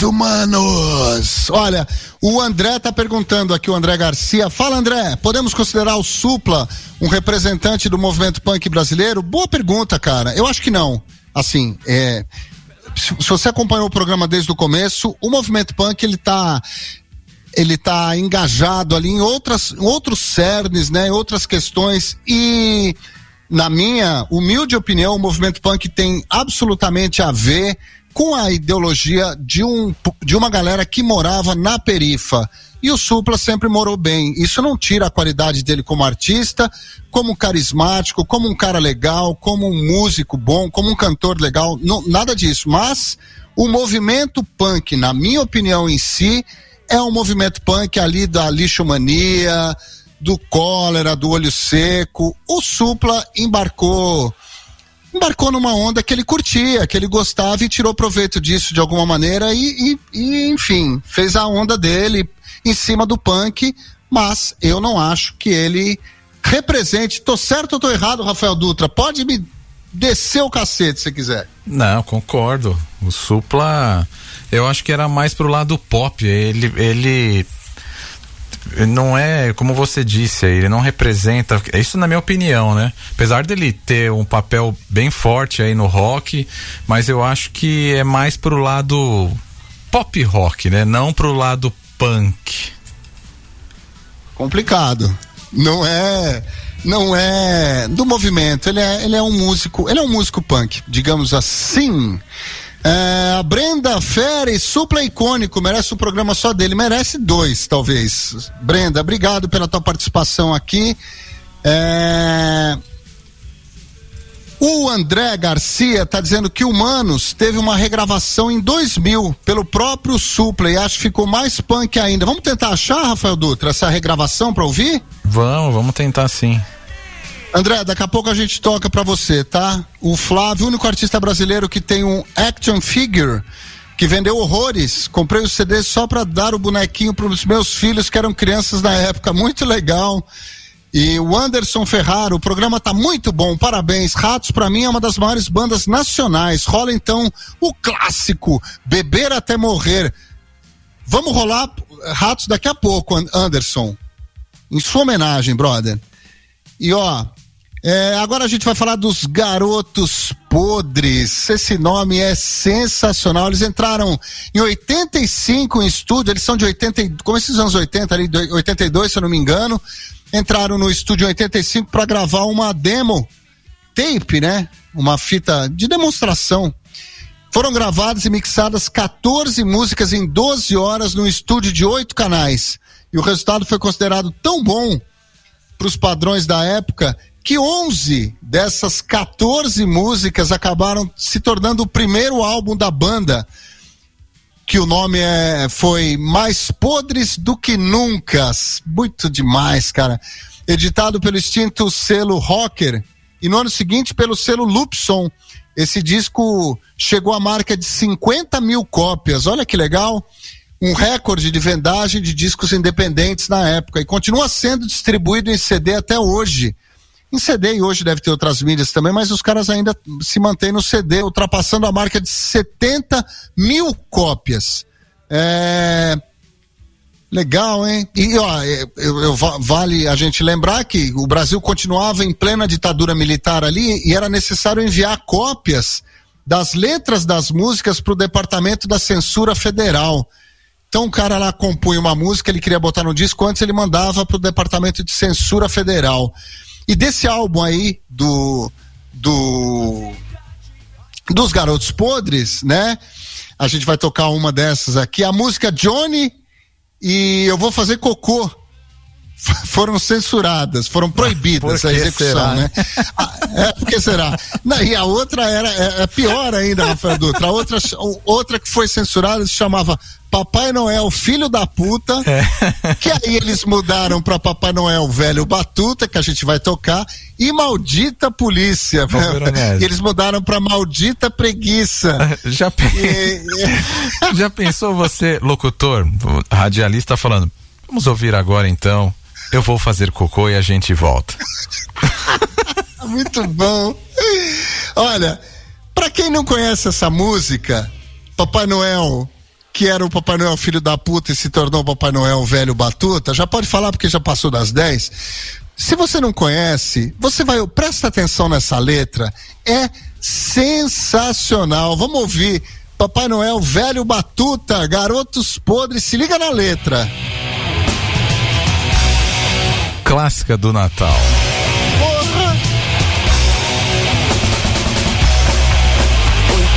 humanos. Olha, o André tá perguntando aqui, o André Garcia. Fala, André, podemos considerar o Supla um representante do movimento punk brasileiro? Boa pergunta, cara. Eu acho que não. Assim, é, se, você acompanhou o programa desde o começo, o movimento punk ele tá ele tá engajado ali em outras outros cernes, né, em outras questões e na minha humilde opinião, o movimento punk tem absolutamente a ver com a ideologia de, um, de uma galera que morava na perifa. E o Supla sempre morou bem. Isso não tira a qualidade dele como artista, como carismático, como um cara legal, como um músico bom, como um cantor legal, não, nada disso. Mas o movimento punk, na minha opinião em si, é um movimento punk ali da lixomania, do cólera, do olho seco. O Supla embarcou embarcou numa onda que ele curtia, que ele gostava e tirou proveito disso de alguma maneira e, e, e, enfim, fez a onda dele em cima do punk, mas eu não acho que ele represente. Tô certo ou tô errado, Rafael Dutra? Pode me descer o cacete se quiser. Não, concordo. O Supla, eu acho que era mais pro lado pop. Ele, ele não é, como você disse, ele não representa, isso na minha opinião, né? Apesar dele ter um papel bem forte aí no rock, mas eu acho que é mais pro lado pop rock, né? Não pro lado punk. Complicado. Não é, não é do movimento, ele é, ele é um músico, ele é um músico punk, digamos assim. É, a Brenda Feres, supla icônico, merece um programa só dele, merece dois, talvez. Brenda, obrigado pela tua participação aqui. É... O André Garcia está dizendo que Humanos teve uma regravação em 2000 pelo próprio Supla e acho que ficou mais punk ainda. Vamos tentar achar, Rafael Dutra, essa regravação para ouvir? Vamos, vamos tentar sim. André, daqui a pouco a gente toca para você, tá? O Flávio, o único artista brasileiro que tem um action figure que vendeu horrores. Comprei o CD só para dar o bonequinho para os meus filhos que eram crianças na época. Muito legal. E o Anderson Ferraro, o programa tá muito bom, parabéns. Ratos para mim é uma das maiores bandas nacionais. Rola então o clássico Beber até morrer. Vamos rolar Ratos daqui a pouco, Anderson. Em sua homenagem, brother. E ó, é, agora a gente vai falar dos Garotos Podres. Esse nome é sensacional. Eles entraram em 85 em estúdio, eles são de 80, começo dos anos 80, ali, 82, se eu não me engano. Entraram no estúdio em 85 para gravar uma demo tape, né? Uma fita de demonstração. Foram gravadas e mixadas 14 músicas em 12 horas no estúdio de oito canais. E o resultado foi considerado tão bom para os padrões da época que 11 dessas 14 músicas acabaram se tornando o primeiro álbum da banda, que o nome é, foi Mais Podres do que Nunca. Muito demais, cara. Editado pelo extinto selo Rocker e no ano seguinte pelo selo Lupson. Esse disco chegou à marca de 50 mil cópias. Olha que legal um recorde de vendagem de discos independentes na época e continua sendo distribuído em CD até hoje em CD e hoje deve ter outras mídias também, mas os caras ainda se mantêm no CD, ultrapassando a marca de 70 mil cópias. É... Legal, hein? E ó, eu, eu, vale a gente lembrar que o Brasil continuava em plena ditadura militar ali e era necessário enviar cópias das letras das músicas para o Departamento da Censura Federal. Então o cara lá compunha uma música, ele queria botar no disco, antes ele mandava para o Departamento de Censura Federal. E desse álbum aí, do. do dos Garotos Podres, né? A gente vai tocar uma dessas aqui. A música Johnny e Eu Vou Fazer Cocô foram censuradas, foram proibidas a execução, será? né? Ah, é, por que será? Não, e a outra era é, é pior ainda, Rafael Dutra. A outra, outra que foi censurada se chamava Papai Noel Filho da Puta, é. que aí eles mudaram para Papai Noel Velho Batuta, que a gente vai tocar, e Maldita Polícia. E eles mudaram para Maldita Preguiça. Já, pe... e... Já pensou você, locutor, radialista, falando, vamos ouvir agora então eu vou fazer cocô e a gente volta. Muito bom. Olha, para quem não conhece essa música, Papai Noel, que era o Papai Noel filho da puta e se tornou o Papai Noel velho batuta, já pode falar porque já passou das 10. Se você não conhece, você vai, presta atenção nessa letra, é sensacional. Vamos ouvir Papai Noel velho batuta, garotos podres, se liga na letra. Clássica do Natal. Porra!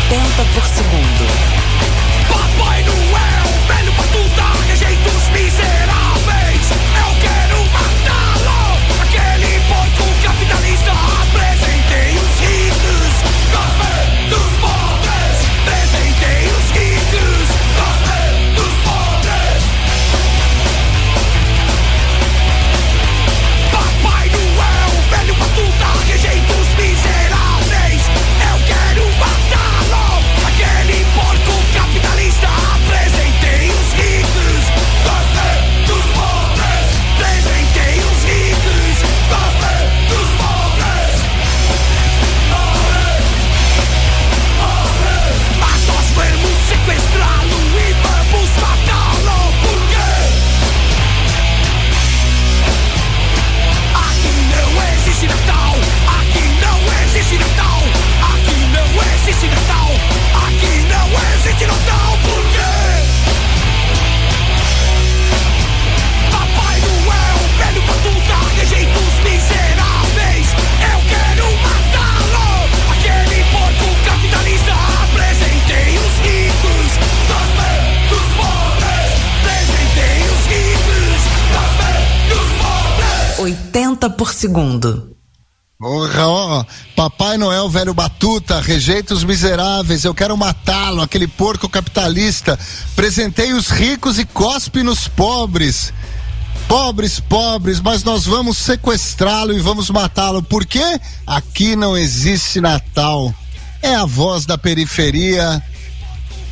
80 por segundo. 80 por segundo. Porra, ó, Papai Noel, velho batuta, rejeita os miseráveis, eu quero matá-lo, aquele porco capitalista. Presentei os ricos e cospe nos pobres. Pobres, pobres, mas nós vamos sequestrá-lo e vamos matá-lo. Por quê? Aqui não existe Natal. É a voz da periferia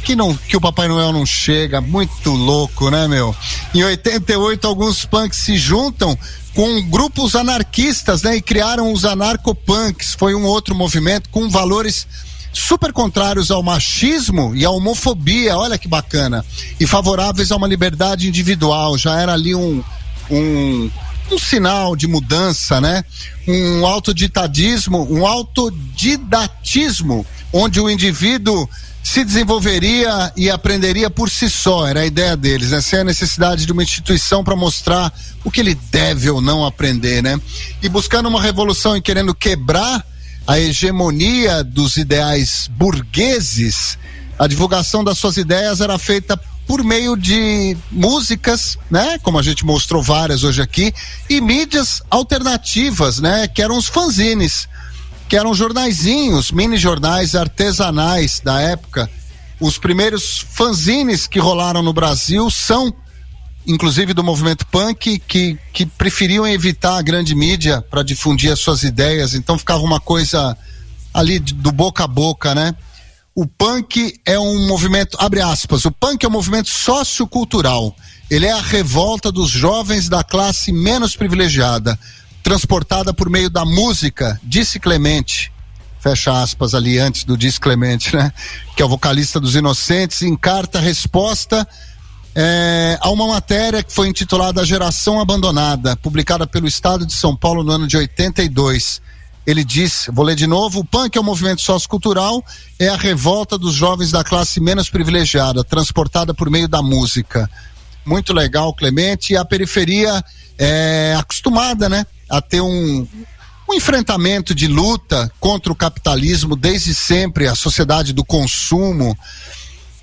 que não que o Papai Noel não chega, muito louco, né, meu? Em 88 alguns punks se juntam com grupos anarquistas, né, e criaram os anarcopunks. Foi um outro movimento com valores super contrários ao machismo e à homofobia, olha que bacana, e favoráveis a uma liberdade individual. Já era ali um um um sinal de mudança, né? Um autoditadismo, um autodidatismo, onde o indivíduo se desenvolveria e aprenderia por si só, era a ideia deles, né? Sem a necessidade de uma instituição para mostrar o que ele deve ou não aprender, né? E buscando uma revolução e querendo quebrar a hegemonia dos ideais burgueses, a divulgação das suas ideias era feita por meio de músicas, né? Como a gente mostrou várias hoje aqui, e mídias alternativas, né? Que eram os fanzines que eram jornaizinhos, mini jornais artesanais da época. Os primeiros fanzines que rolaram no Brasil são, inclusive do movimento punk, que, que preferiam evitar a grande mídia para difundir as suas ideias, então ficava uma coisa ali do boca a boca, né? O punk é um movimento, abre aspas, o punk é um movimento sociocultural. Ele é a revolta dos jovens da classe menos privilegiada, transportada por meio da música, disse Clemente. Fecha aspas ali antes do Disse Clemente, né? Que é o vocalista dos Inocentes, em carta resposta é, a uma matéria que foi intitulada A Geração Abandonada, publicada pelo Estado de São Paulo no ano de 82. Ele diz, vou ler de novo, o punk é um movimento sociocultural, é a revolta dos jovens da classe menos privilegiada, transportada por meio da música. Muito legal, Clemente, e a periferia é acostumada, né, a ter um, um enfrentamento de luta contra o capitalismo desde sempre, a sociedade do consumo,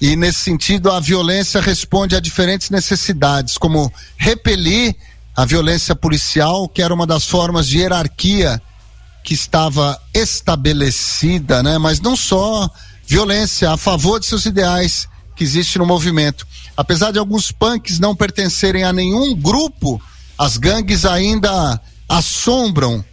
e nesse sentido, a violência responde a diferentes necessidades, como repelir a violência policial, que era uma das formas de hierarquia que estava estabelecida, né? Mas não só violência a favor de seus ideais que existe no movimento. Apesar de alguns punks não pertencerem a nenhum grupo, as gangues ainda assombram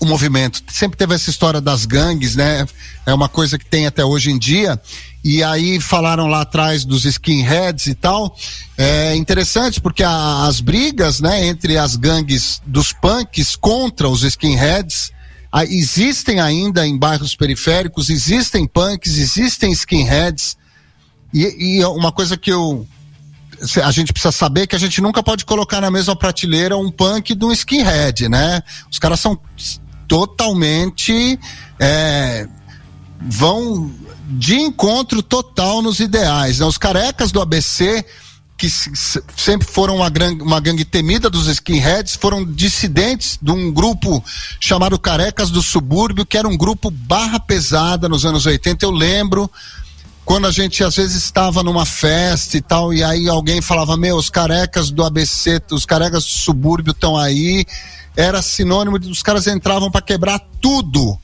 o movimento. Sempre teve essa história das gangues, né? É uma coisa que tem até hoje em dia. E aí falaram lá atrás dos skinheads e tal. É interessante porque a- as brigas, né, entre as gangues dos punks contra os skinheads ah, existem ainda em bairros periféricos, existem punks, existem skinheads. E, e uma coisa que eu a gente precisa saber que a gente nunca pode colocar na mesma prateleira um punk de um skinhead, né? Os caras são totalmente é, vão de encontro total nos ideais. Né? Os carecas do ABC que sempre foram uma, uma gangue temida dos skinheads, foram dissidentes de um grupo chamado Carecas do Subúrbio, que era um grupo barra pesada nos anos 80. Eu lembro quando a gente às vezes estava numa festa e tal, e aí alguém falava: Meu, os carecas do ABC, os carecas do subúrbio estão aí. Era sinônimo de os caras entravam para quebrar tudo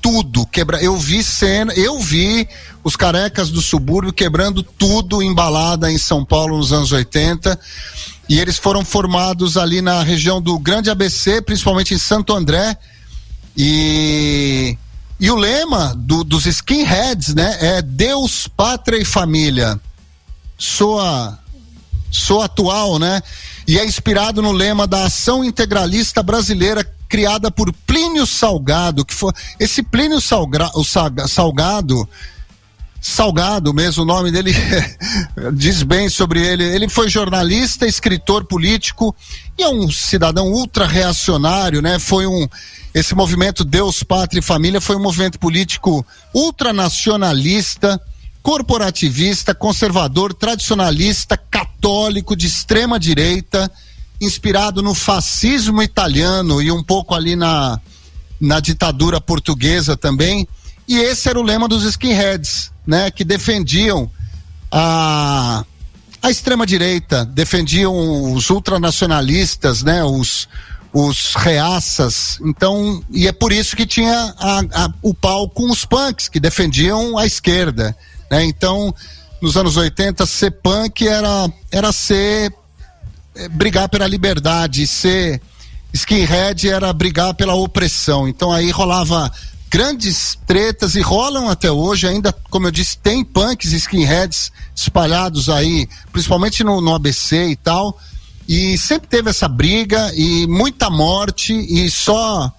tudo, quebra. Eu vi cena, eu vi os carecas do subúrbio quebrando tudo embalada em São Paulo nos anos 80. E eles foram formados ali na região do Grande ABC, principalmente em Santo André. E e o lema do, dos skinheads, né, é Deus, pátria e família. Soa sou atual, né? E é inspirado no lema da Ação Integralista Brasileira criada por Plínio Salgado, que foi esse Plínio Salga, o Salgado Salgado mesmo, o nome dele diz bem sobre ele. Ele foi jornalista, escritor político e é um cidadão ultra reacionário, né? Foi um esse movimento Deus, Pátria e Família foi um movimento político ultranacionalista, corporativista, conservador, tradicionalista, católico, de extrema direita, inspirado no fascismo italiano e um pouco ali na, na ditadura portuguesa também. E esse era o lema dos skinheads, né, que defendiam a a extrema direita, defendiam os ultranacionalistas, né, os os reaças. Então, e é por isso que tinha a, a, o pau com os punks que defendiam a esquerda. Né? Então, nos anos 80, ser punk era, era ser é, brigar pela liberdade, ser skinhead era brigar pela opressão. Então aí rolava grandes tretas e rolam até hoje, ainda, como eu disse, tem punks e skinheads espalhados aí, principalmente no, no ABC e tal. E sempre teve essa briga e muita morte, e só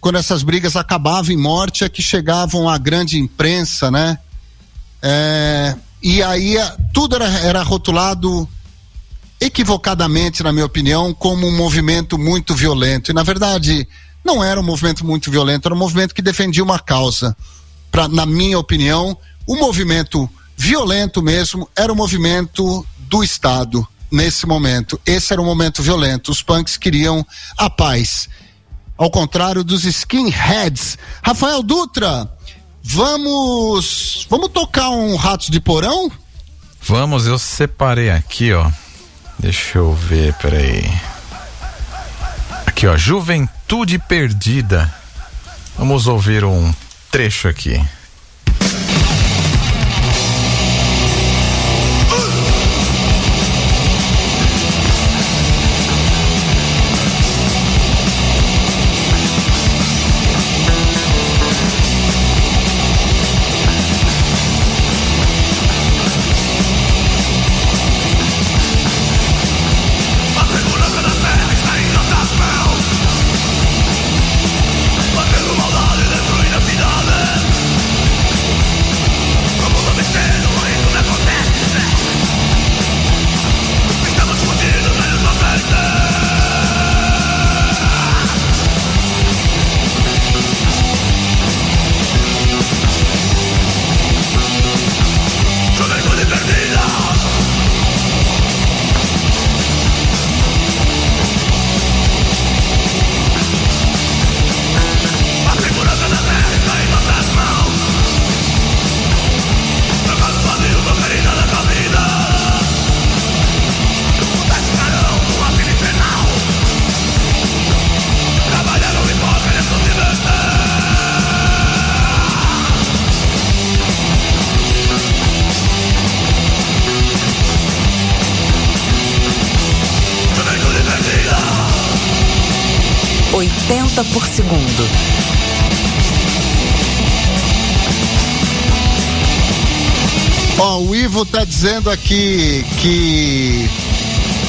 quando essas brigas acabavam em morte é que chegavam à grande imprensa, né? É, e aí tudo era, era rotulado equivocadamente, na minha opinião, como um movimento muito violento. E na verdade, não era um movimento muito violento, era um movimento que defendia uma causa. Pra, na minha opinião, o movimento violento mesmo era o movimento do Estado nesse momento. Esse era um momento violento. Os punks queriam a paz. Ao contrário dos skinheads. Rafael Dutra, vamos. Vamos tocar um Ratos de Porão? Vamos, eu separei aqui, ó. Deixa eu ver, peraí. Aqui, ó. Juventude Perdida. Vamos ouvir um trecho aqui. Dizendo aqui que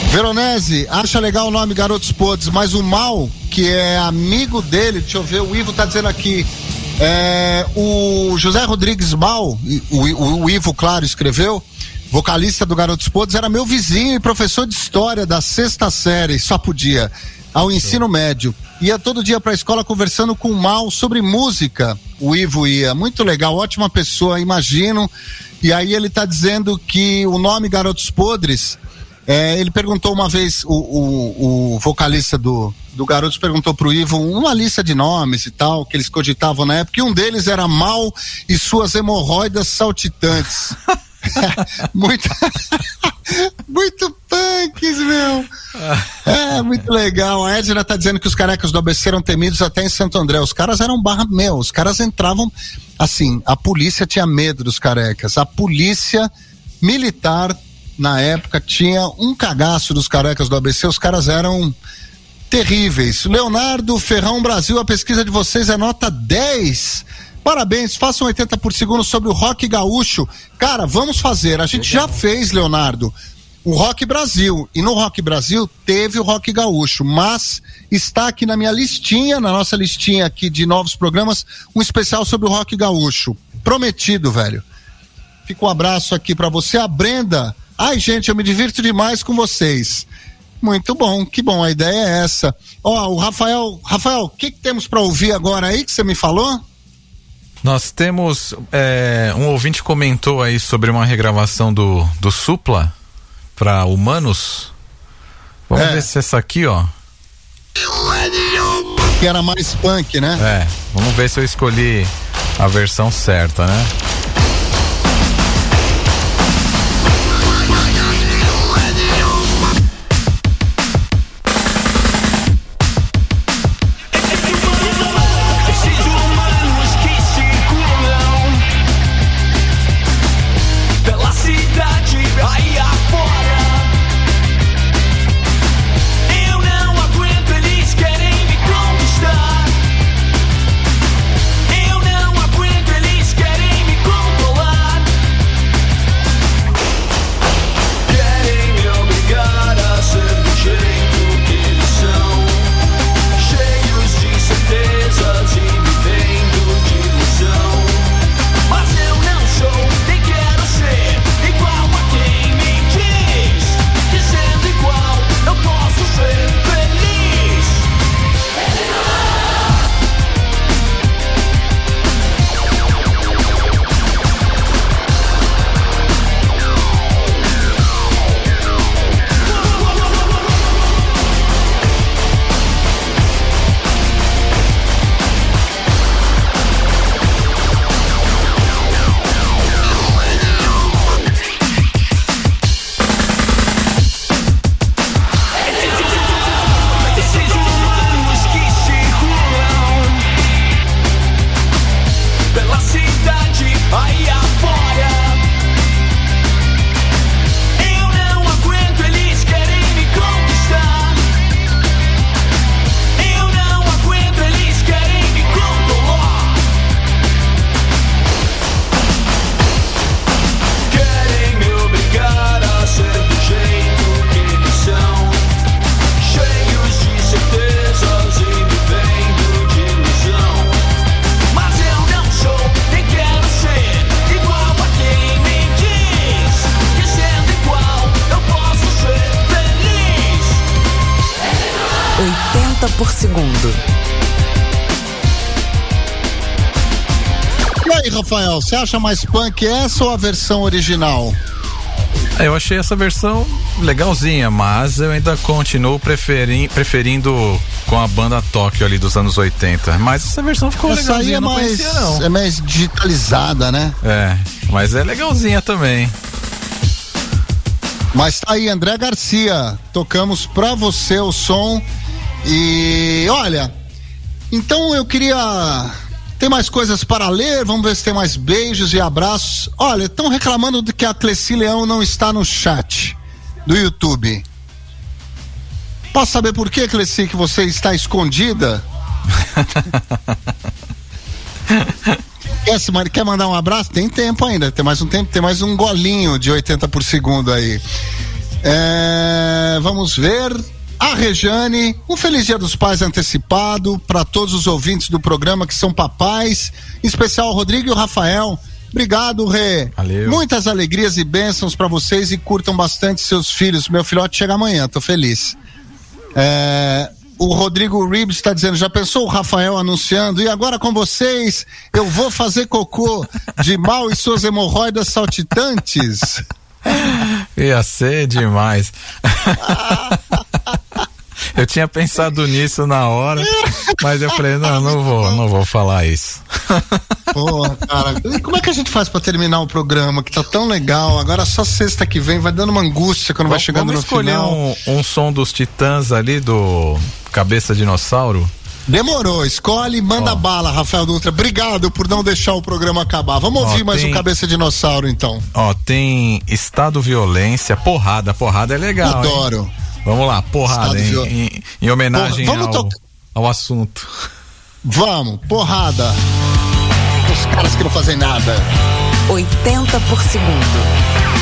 Veronese acha legal o nome Garotos Podres, mas o mal que é amigo dele, deixa eu ver, o Ivo tá dizendo aqui. É, o José Rodrigues Mal, o, o, o Ivo, claro, escreveu, vocalista do Garotos Podres, era meu vizinho e professor de história da sexta série, só podia, ao ensino médio. Ia todo dia pra escola conversando com o Mal sobre música. O Ivo ia, muito legal, ótima pessoa, imagino. E aí ele tá dizendo que o nome Garotos Podres, é, ele perguntou uma vez, o, o, o vocalista do, do Garotos perguntou pro Ivo uma lista de nomes e tal, que eles cogitavam na época, e um deles era Mal e suas hemorroidas saltitantes. muito, muito punks, meu. É, muito legal. A Edna tá dizendo que os carecas do ABC eram temidos até em Santo André. Os caras eram barra, meu, os caras entravam, assim, a polícia tinha medo dos carecas. A polícia militar, na época, tinha um cagaço dos carecas do ABC. Os caras eram terríveis. Leonardo Ferrão Brasil, a pesquisa de vocês é nota 10. Parabéns, façam 80 por segundo sobre o rock gaúcho. Cara, vamos fazer. A gente já fez, Leonardo, o Rock Brasil. E no Rock Brasil teve o Rock Gaúcho, mas está aqui na minha listinha, na nossa listinha aqui de novos programas, um especial sobre o Rock Gaúcho. Prometido, velho. Fica um abraço aqui para você, a Brenda. Ai, gente, eu me divirto demais com vocês. Muito bom, que bom, a ideia é essa. Ó, o Rafael, Rafael, o que, que temos para ouvir agora aí que você me falou? Nós temos. é, um ouvinte comentou aí sobre uma regravação do, do Supla para Humanos. Vamos É. ver se essa aqui, ó. Que era mais punk, né? É, vamos ver se eu escolhi a versão certa, né? Acha mais punk essa ou a versão original? É, Eu achei essa versão legalzinha, mas eu ainda continuo preferin- preferindo com a banda Tóquio ali dos anos 80. Mas essa versão ficou Essa aí legalzinha, é não mais, conhecia não. é mais digitalizada, né? É, mas é legalzinha também. Mas tá aí, André Garcia. Tocamos pra você o som. E olha, então eu queria. Tem mais coisas para ler? Vamos ver se tem mais beijos e abraços. Olha, estão reclamando de que a Cleci Leão não está no chat do YouTube. Posso saber por que, Cleci, que você está escondida? quer, se quer mandar um abraço? Tem tempo ainda, tem mais um tempo, tem mais um golinho de 80 por segundo aí. É, vamos ver. A Rejane, um feliz dia dos pais antecipado para todos os ouvintes do programa que são papais, em especial o Rodrigo e o Rafael. Obrigado, Rê. Valeu. Muitas alegrias e bênçãos para vocês e curtam bastante seus filhos. Meu filhote chega amanhã, tô feliz. É, o Rodrigo Ribs está dizendo, já pensou o Rafael anunciando? E agora com vocês, eu vou fazer cocô de mal e suas hemorroidas saltitantes. Ia ser demais. eu tinha pensado nisso na hora, mas eu falei, não, não vou, não vou falar isso. Porra, cara. E como é que a gente faz pra terminar o programa que tá tão legal? Agora só sexta que vem vai dando uma angústia quando vai chegando Vamos no escolher final. um, um som dos Titãs ali do Cabeça Dinossauro. Demorou, escolhe e manda bala, Rafael Dutra. Obrigado por não deixar o programa acabar. Vamos ouvir mais tem- um Cabeça Dinossauro, então. Ó, tem Estado Violência, porrada, porrada é legal. hein? Vamos lá, porrada, Estado em, em- em homenagem Porra, vamos ao, ao assunto. Vamos, porrada. Os caras que não fazem nada. 80 por segundo.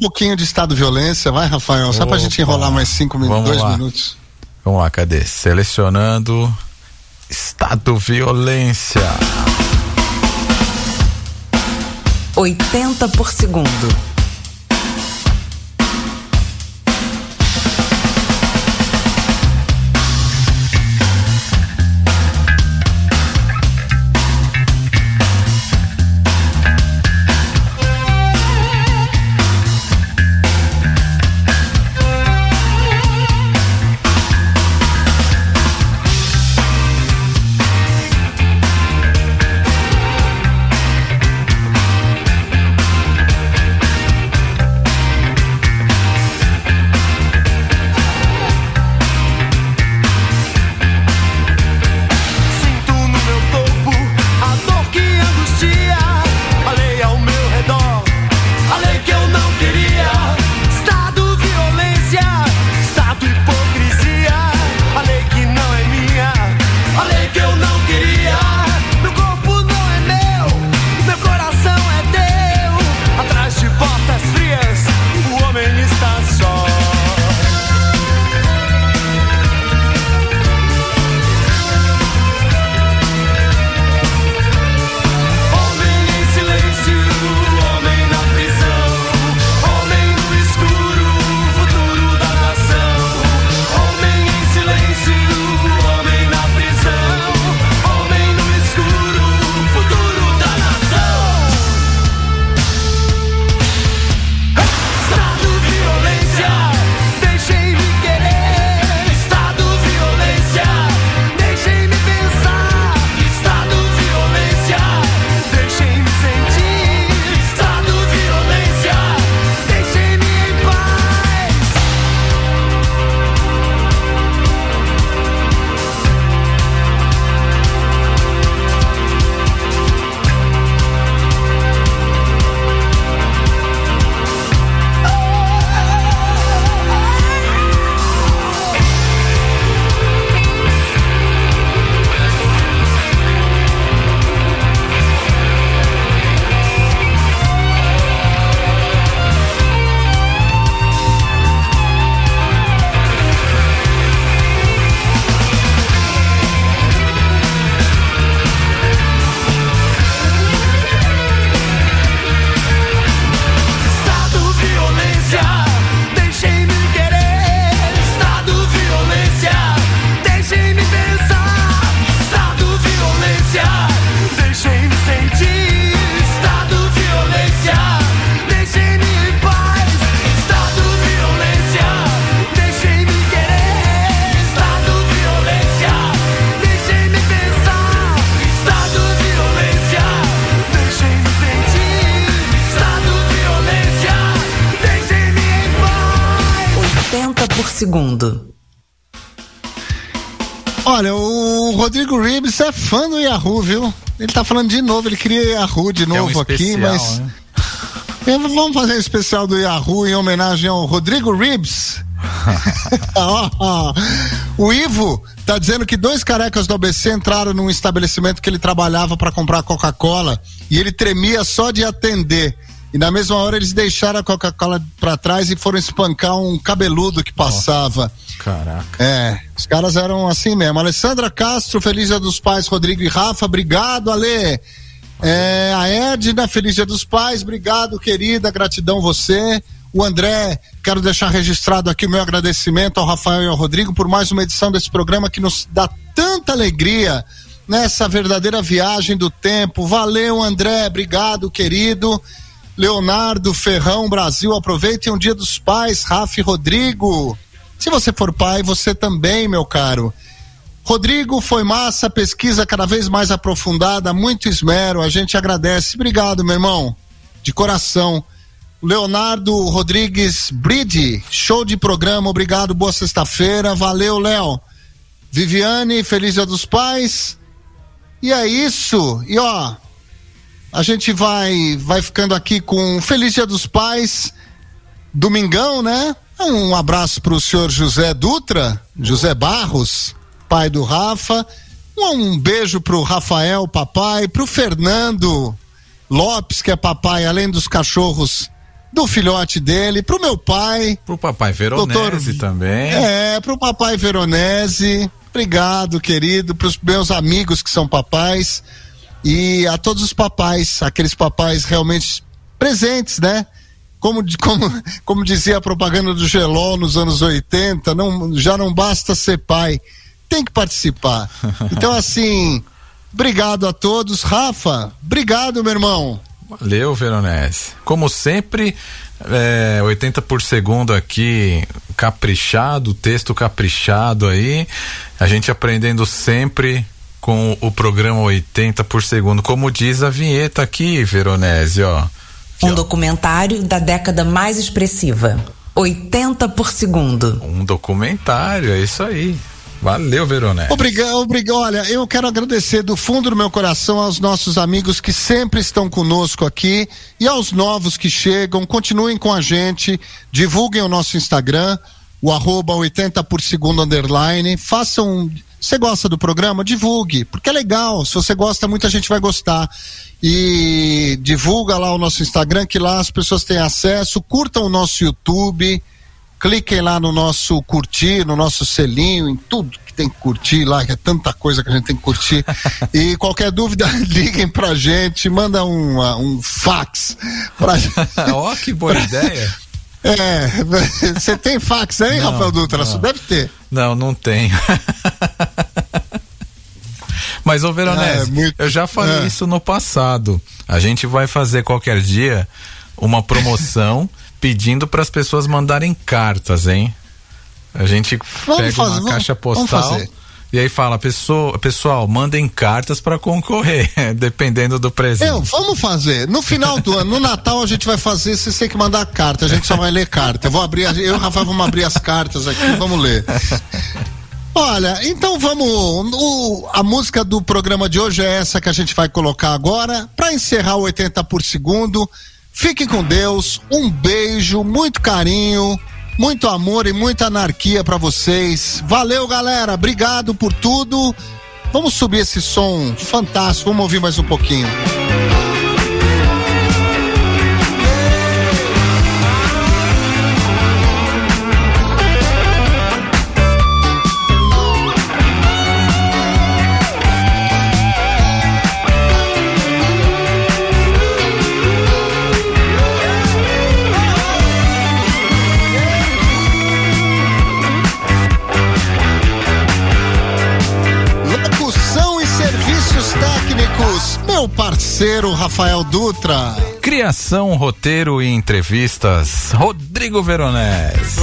Pouquinho de estado de violência, vai, Rafael? Só pra gente enrolar mais cinco minutos, Vamos dois lá. minutos. Vamos lá, cadê? Selecionando Estado Violência. 80 por segundo. Yahoo, viu? Ele tá falando de novo, ele queria Yahoo de É um novo aqui, especial, mas. né? Vamos fazer um especial do Yahoo em homenagem ao Rodrigo Ribs. O Ivo tá dizendo que dois carecas do ABC entraram num estabelecimento que ele trabalhava para comprar Coca-Cola e ele tremia só de atender. E na mesma hora eles deixaram a Coca-Cola para trás e foram espancar um cabeludo que passava. Caraca. É, os caras eram assim mesmo. Alessandra Castro, Feliz Dia dos Pais, Rodrigo e Rafa, obrigado, Ale. É, a Edna, Feliz Dia dos Pais, obrigado, querida, gratidão você. O André, quero deixar registrado aqui o meu agradecimento ao Rafael e ao Rodrigo por mais uma edição desse programa que nos dá tanta alegria nessa verdadeira viagem do tempo. Valeu, André, obrigado, querido. Leonardo Ferrão Brasil, aproveitem o Dia dos Pais, Rafa e Rodrigo. Se você for pai, você também, meu caro. Rodrigo, foi massa, pesquisa cada vez mais aprofundada, muito esmero, a gente agradece. Obrigado, meu irmão, de coração. Leonardo Rodrigues Bride, show de programa, obrigado, boa sexta-feira, valeu, Léo. Viviane, feliz dia dos pais. E é isso, e ó, a gente vai, vai ficando aqui com Feliz Dia dos Pais, domingão, né? Um abraço pro senhor José Dutra, José Barros, pai do Rafa. Um beijo pro Rafael, papai, pro Fernando Lopes, que é papai, além dos cachorros do filhote dele, pro meu pai. Pro papai Veronese Doutor- também. É, pro papai Veronese. Obrigado, querido, pros meus amigos que são papais e a todos os papais, aqueles papais realmente presentes, né? Como, como, como dizia a propaganda do Gelol nos anos 80, não, já não basta ser pai, tem que participar. Então, assim, obrigado a todos. Rafa, obrigado, meu irmão. Valeu, Veronese. Como sempre, é, 80 por segundo aqui, caprichado, texto caprichado aí. A gente aprendendo sempre com o programa 80 por segundo. Como diz a vinheta aqui, Veronese, ó. Um documentário da década mais expressiva. 80 por segundo. Um documentário, é isso aí. Valeu, Veronese. Obrigado, obrigado. Olha, eu quero agradecer do fundo do meu coração aos nossos amigos que sempre estão conosco aqui e aos novos que chegam. Continuem com a gente, divulguem o nosso Instagram, o arroba 80 por segundo underline. Façam. Você gosta do programa? Divulgue, porque é legal. Se você gosta, muita gente vai gostar. E divulga lá o nosso Instagram, que lá as pessoas têm acesso. Curtam o nosso YouTube cliquem lá no nosso curtir, no nosso selinho, em tudo que tem que curtir lá, que é tanta coisa que a gente tem que curtir. e qualquer dúvida, liguem pra gente, manda um, ah, um fax pra Ó, que boa ideia. É, você tem fax aí, Não, Rafael Dutra? não. Deve ter. Não, não tem. Mas, ô Veronese, É, muito- eu já falei é. isso no passado. A gente vai fazer qualquer dia uma promoção pedindo para as pessoas mandarem cartas, hein? A gente Vamos pega fazer, uma vamos- caixa postal. E aí fala, pessoa, pessoal, mandem cartas para concorrer, dependendo do presente. Eu, vamos fazer. No final do ano, no Natal, a gente vai fazer. Vocês têm que mandar carta. A gente só vai ler carta. Eu vou abrir. Eu e o Rafael vamos abrir as cartas aqui. Vamos ler. Olha, então vamos. o- a música do programa de hoje é essa que a gente vai colocar agora. Para encerrar o 80 por segundo. Fiquem com Deus. Um beijo, muito carinho. Muito amor e muita anarquia para vocês. Valeu, galera. Obrigado por tudo. Vamos subir esse som fantástico. Vamos ouvir mais um pouquinho. Meu parceiro Rafael Dutra. Criação, roteiro e entrevistas, Rodrigo Veronese.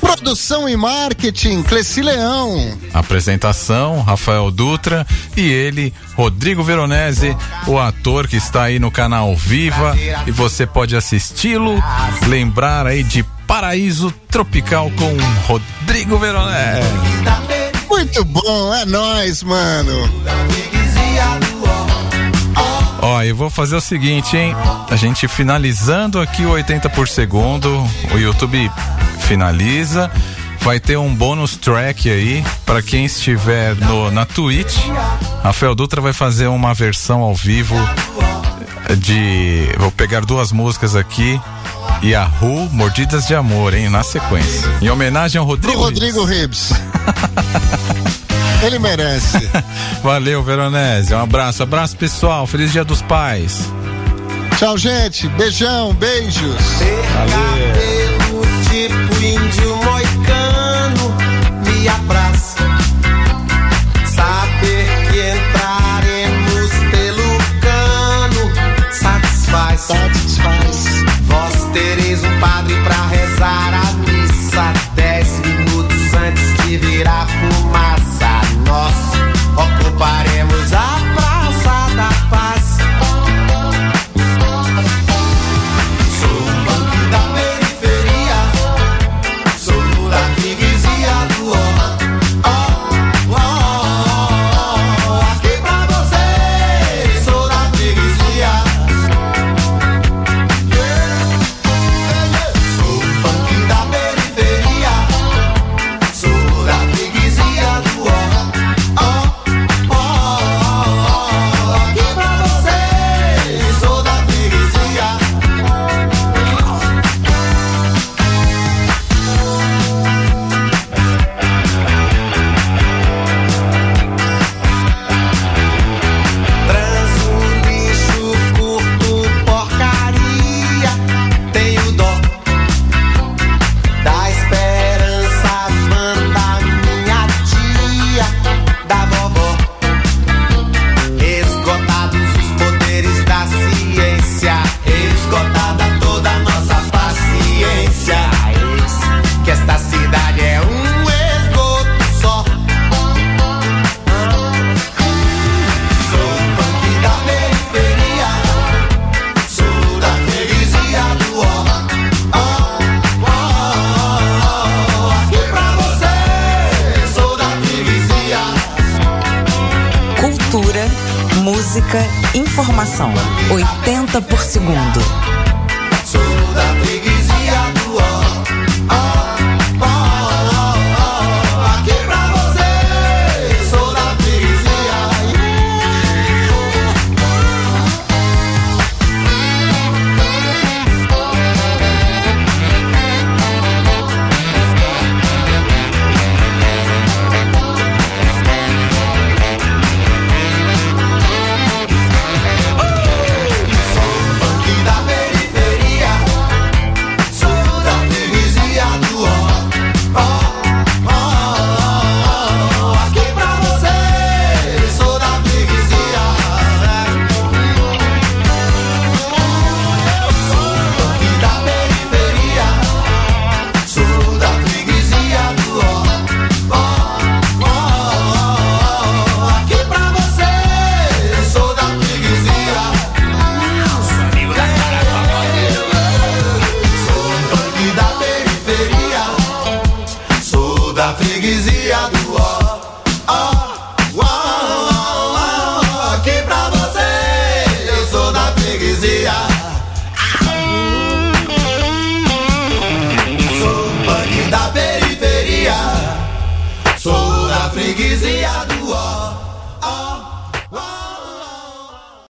Produção e marketing, Cleci Leão. Apresentação, Rafael Dutra e ele, Rodrigo Veronese, o ator que está aí no canal Viva e você pode assisti-lo, lembrar aí de Paraíso Tropical com Rodrigo Veronese. Muito bom, é nóis, mano. Ó, eu vou fazer o seguinte, hein? A gente finalizando aqui o 80 por segundo, o YouTube finaliza. Vai ter um bônus track aí para quem estiver no, na Twitch. Rafael Dutra vai fazer uma versão ao vivo de. Vou pegar duas músicas aqui. Yahoo, Mordidas de Amor, hein? Na sequência. Em homenagem ao Pro Rodrigo. Rodrigo Ribs. Ele merece. Valeu, Veronese. Um abraço, abraço pessoal. Feliz Dia dos Pais. Tchau, gente. Beijão, beijos. Cabelo tipo índio moicano me apraz. Saber que entraremos pelo cano satisfaz. Satisfaz. Por segundo.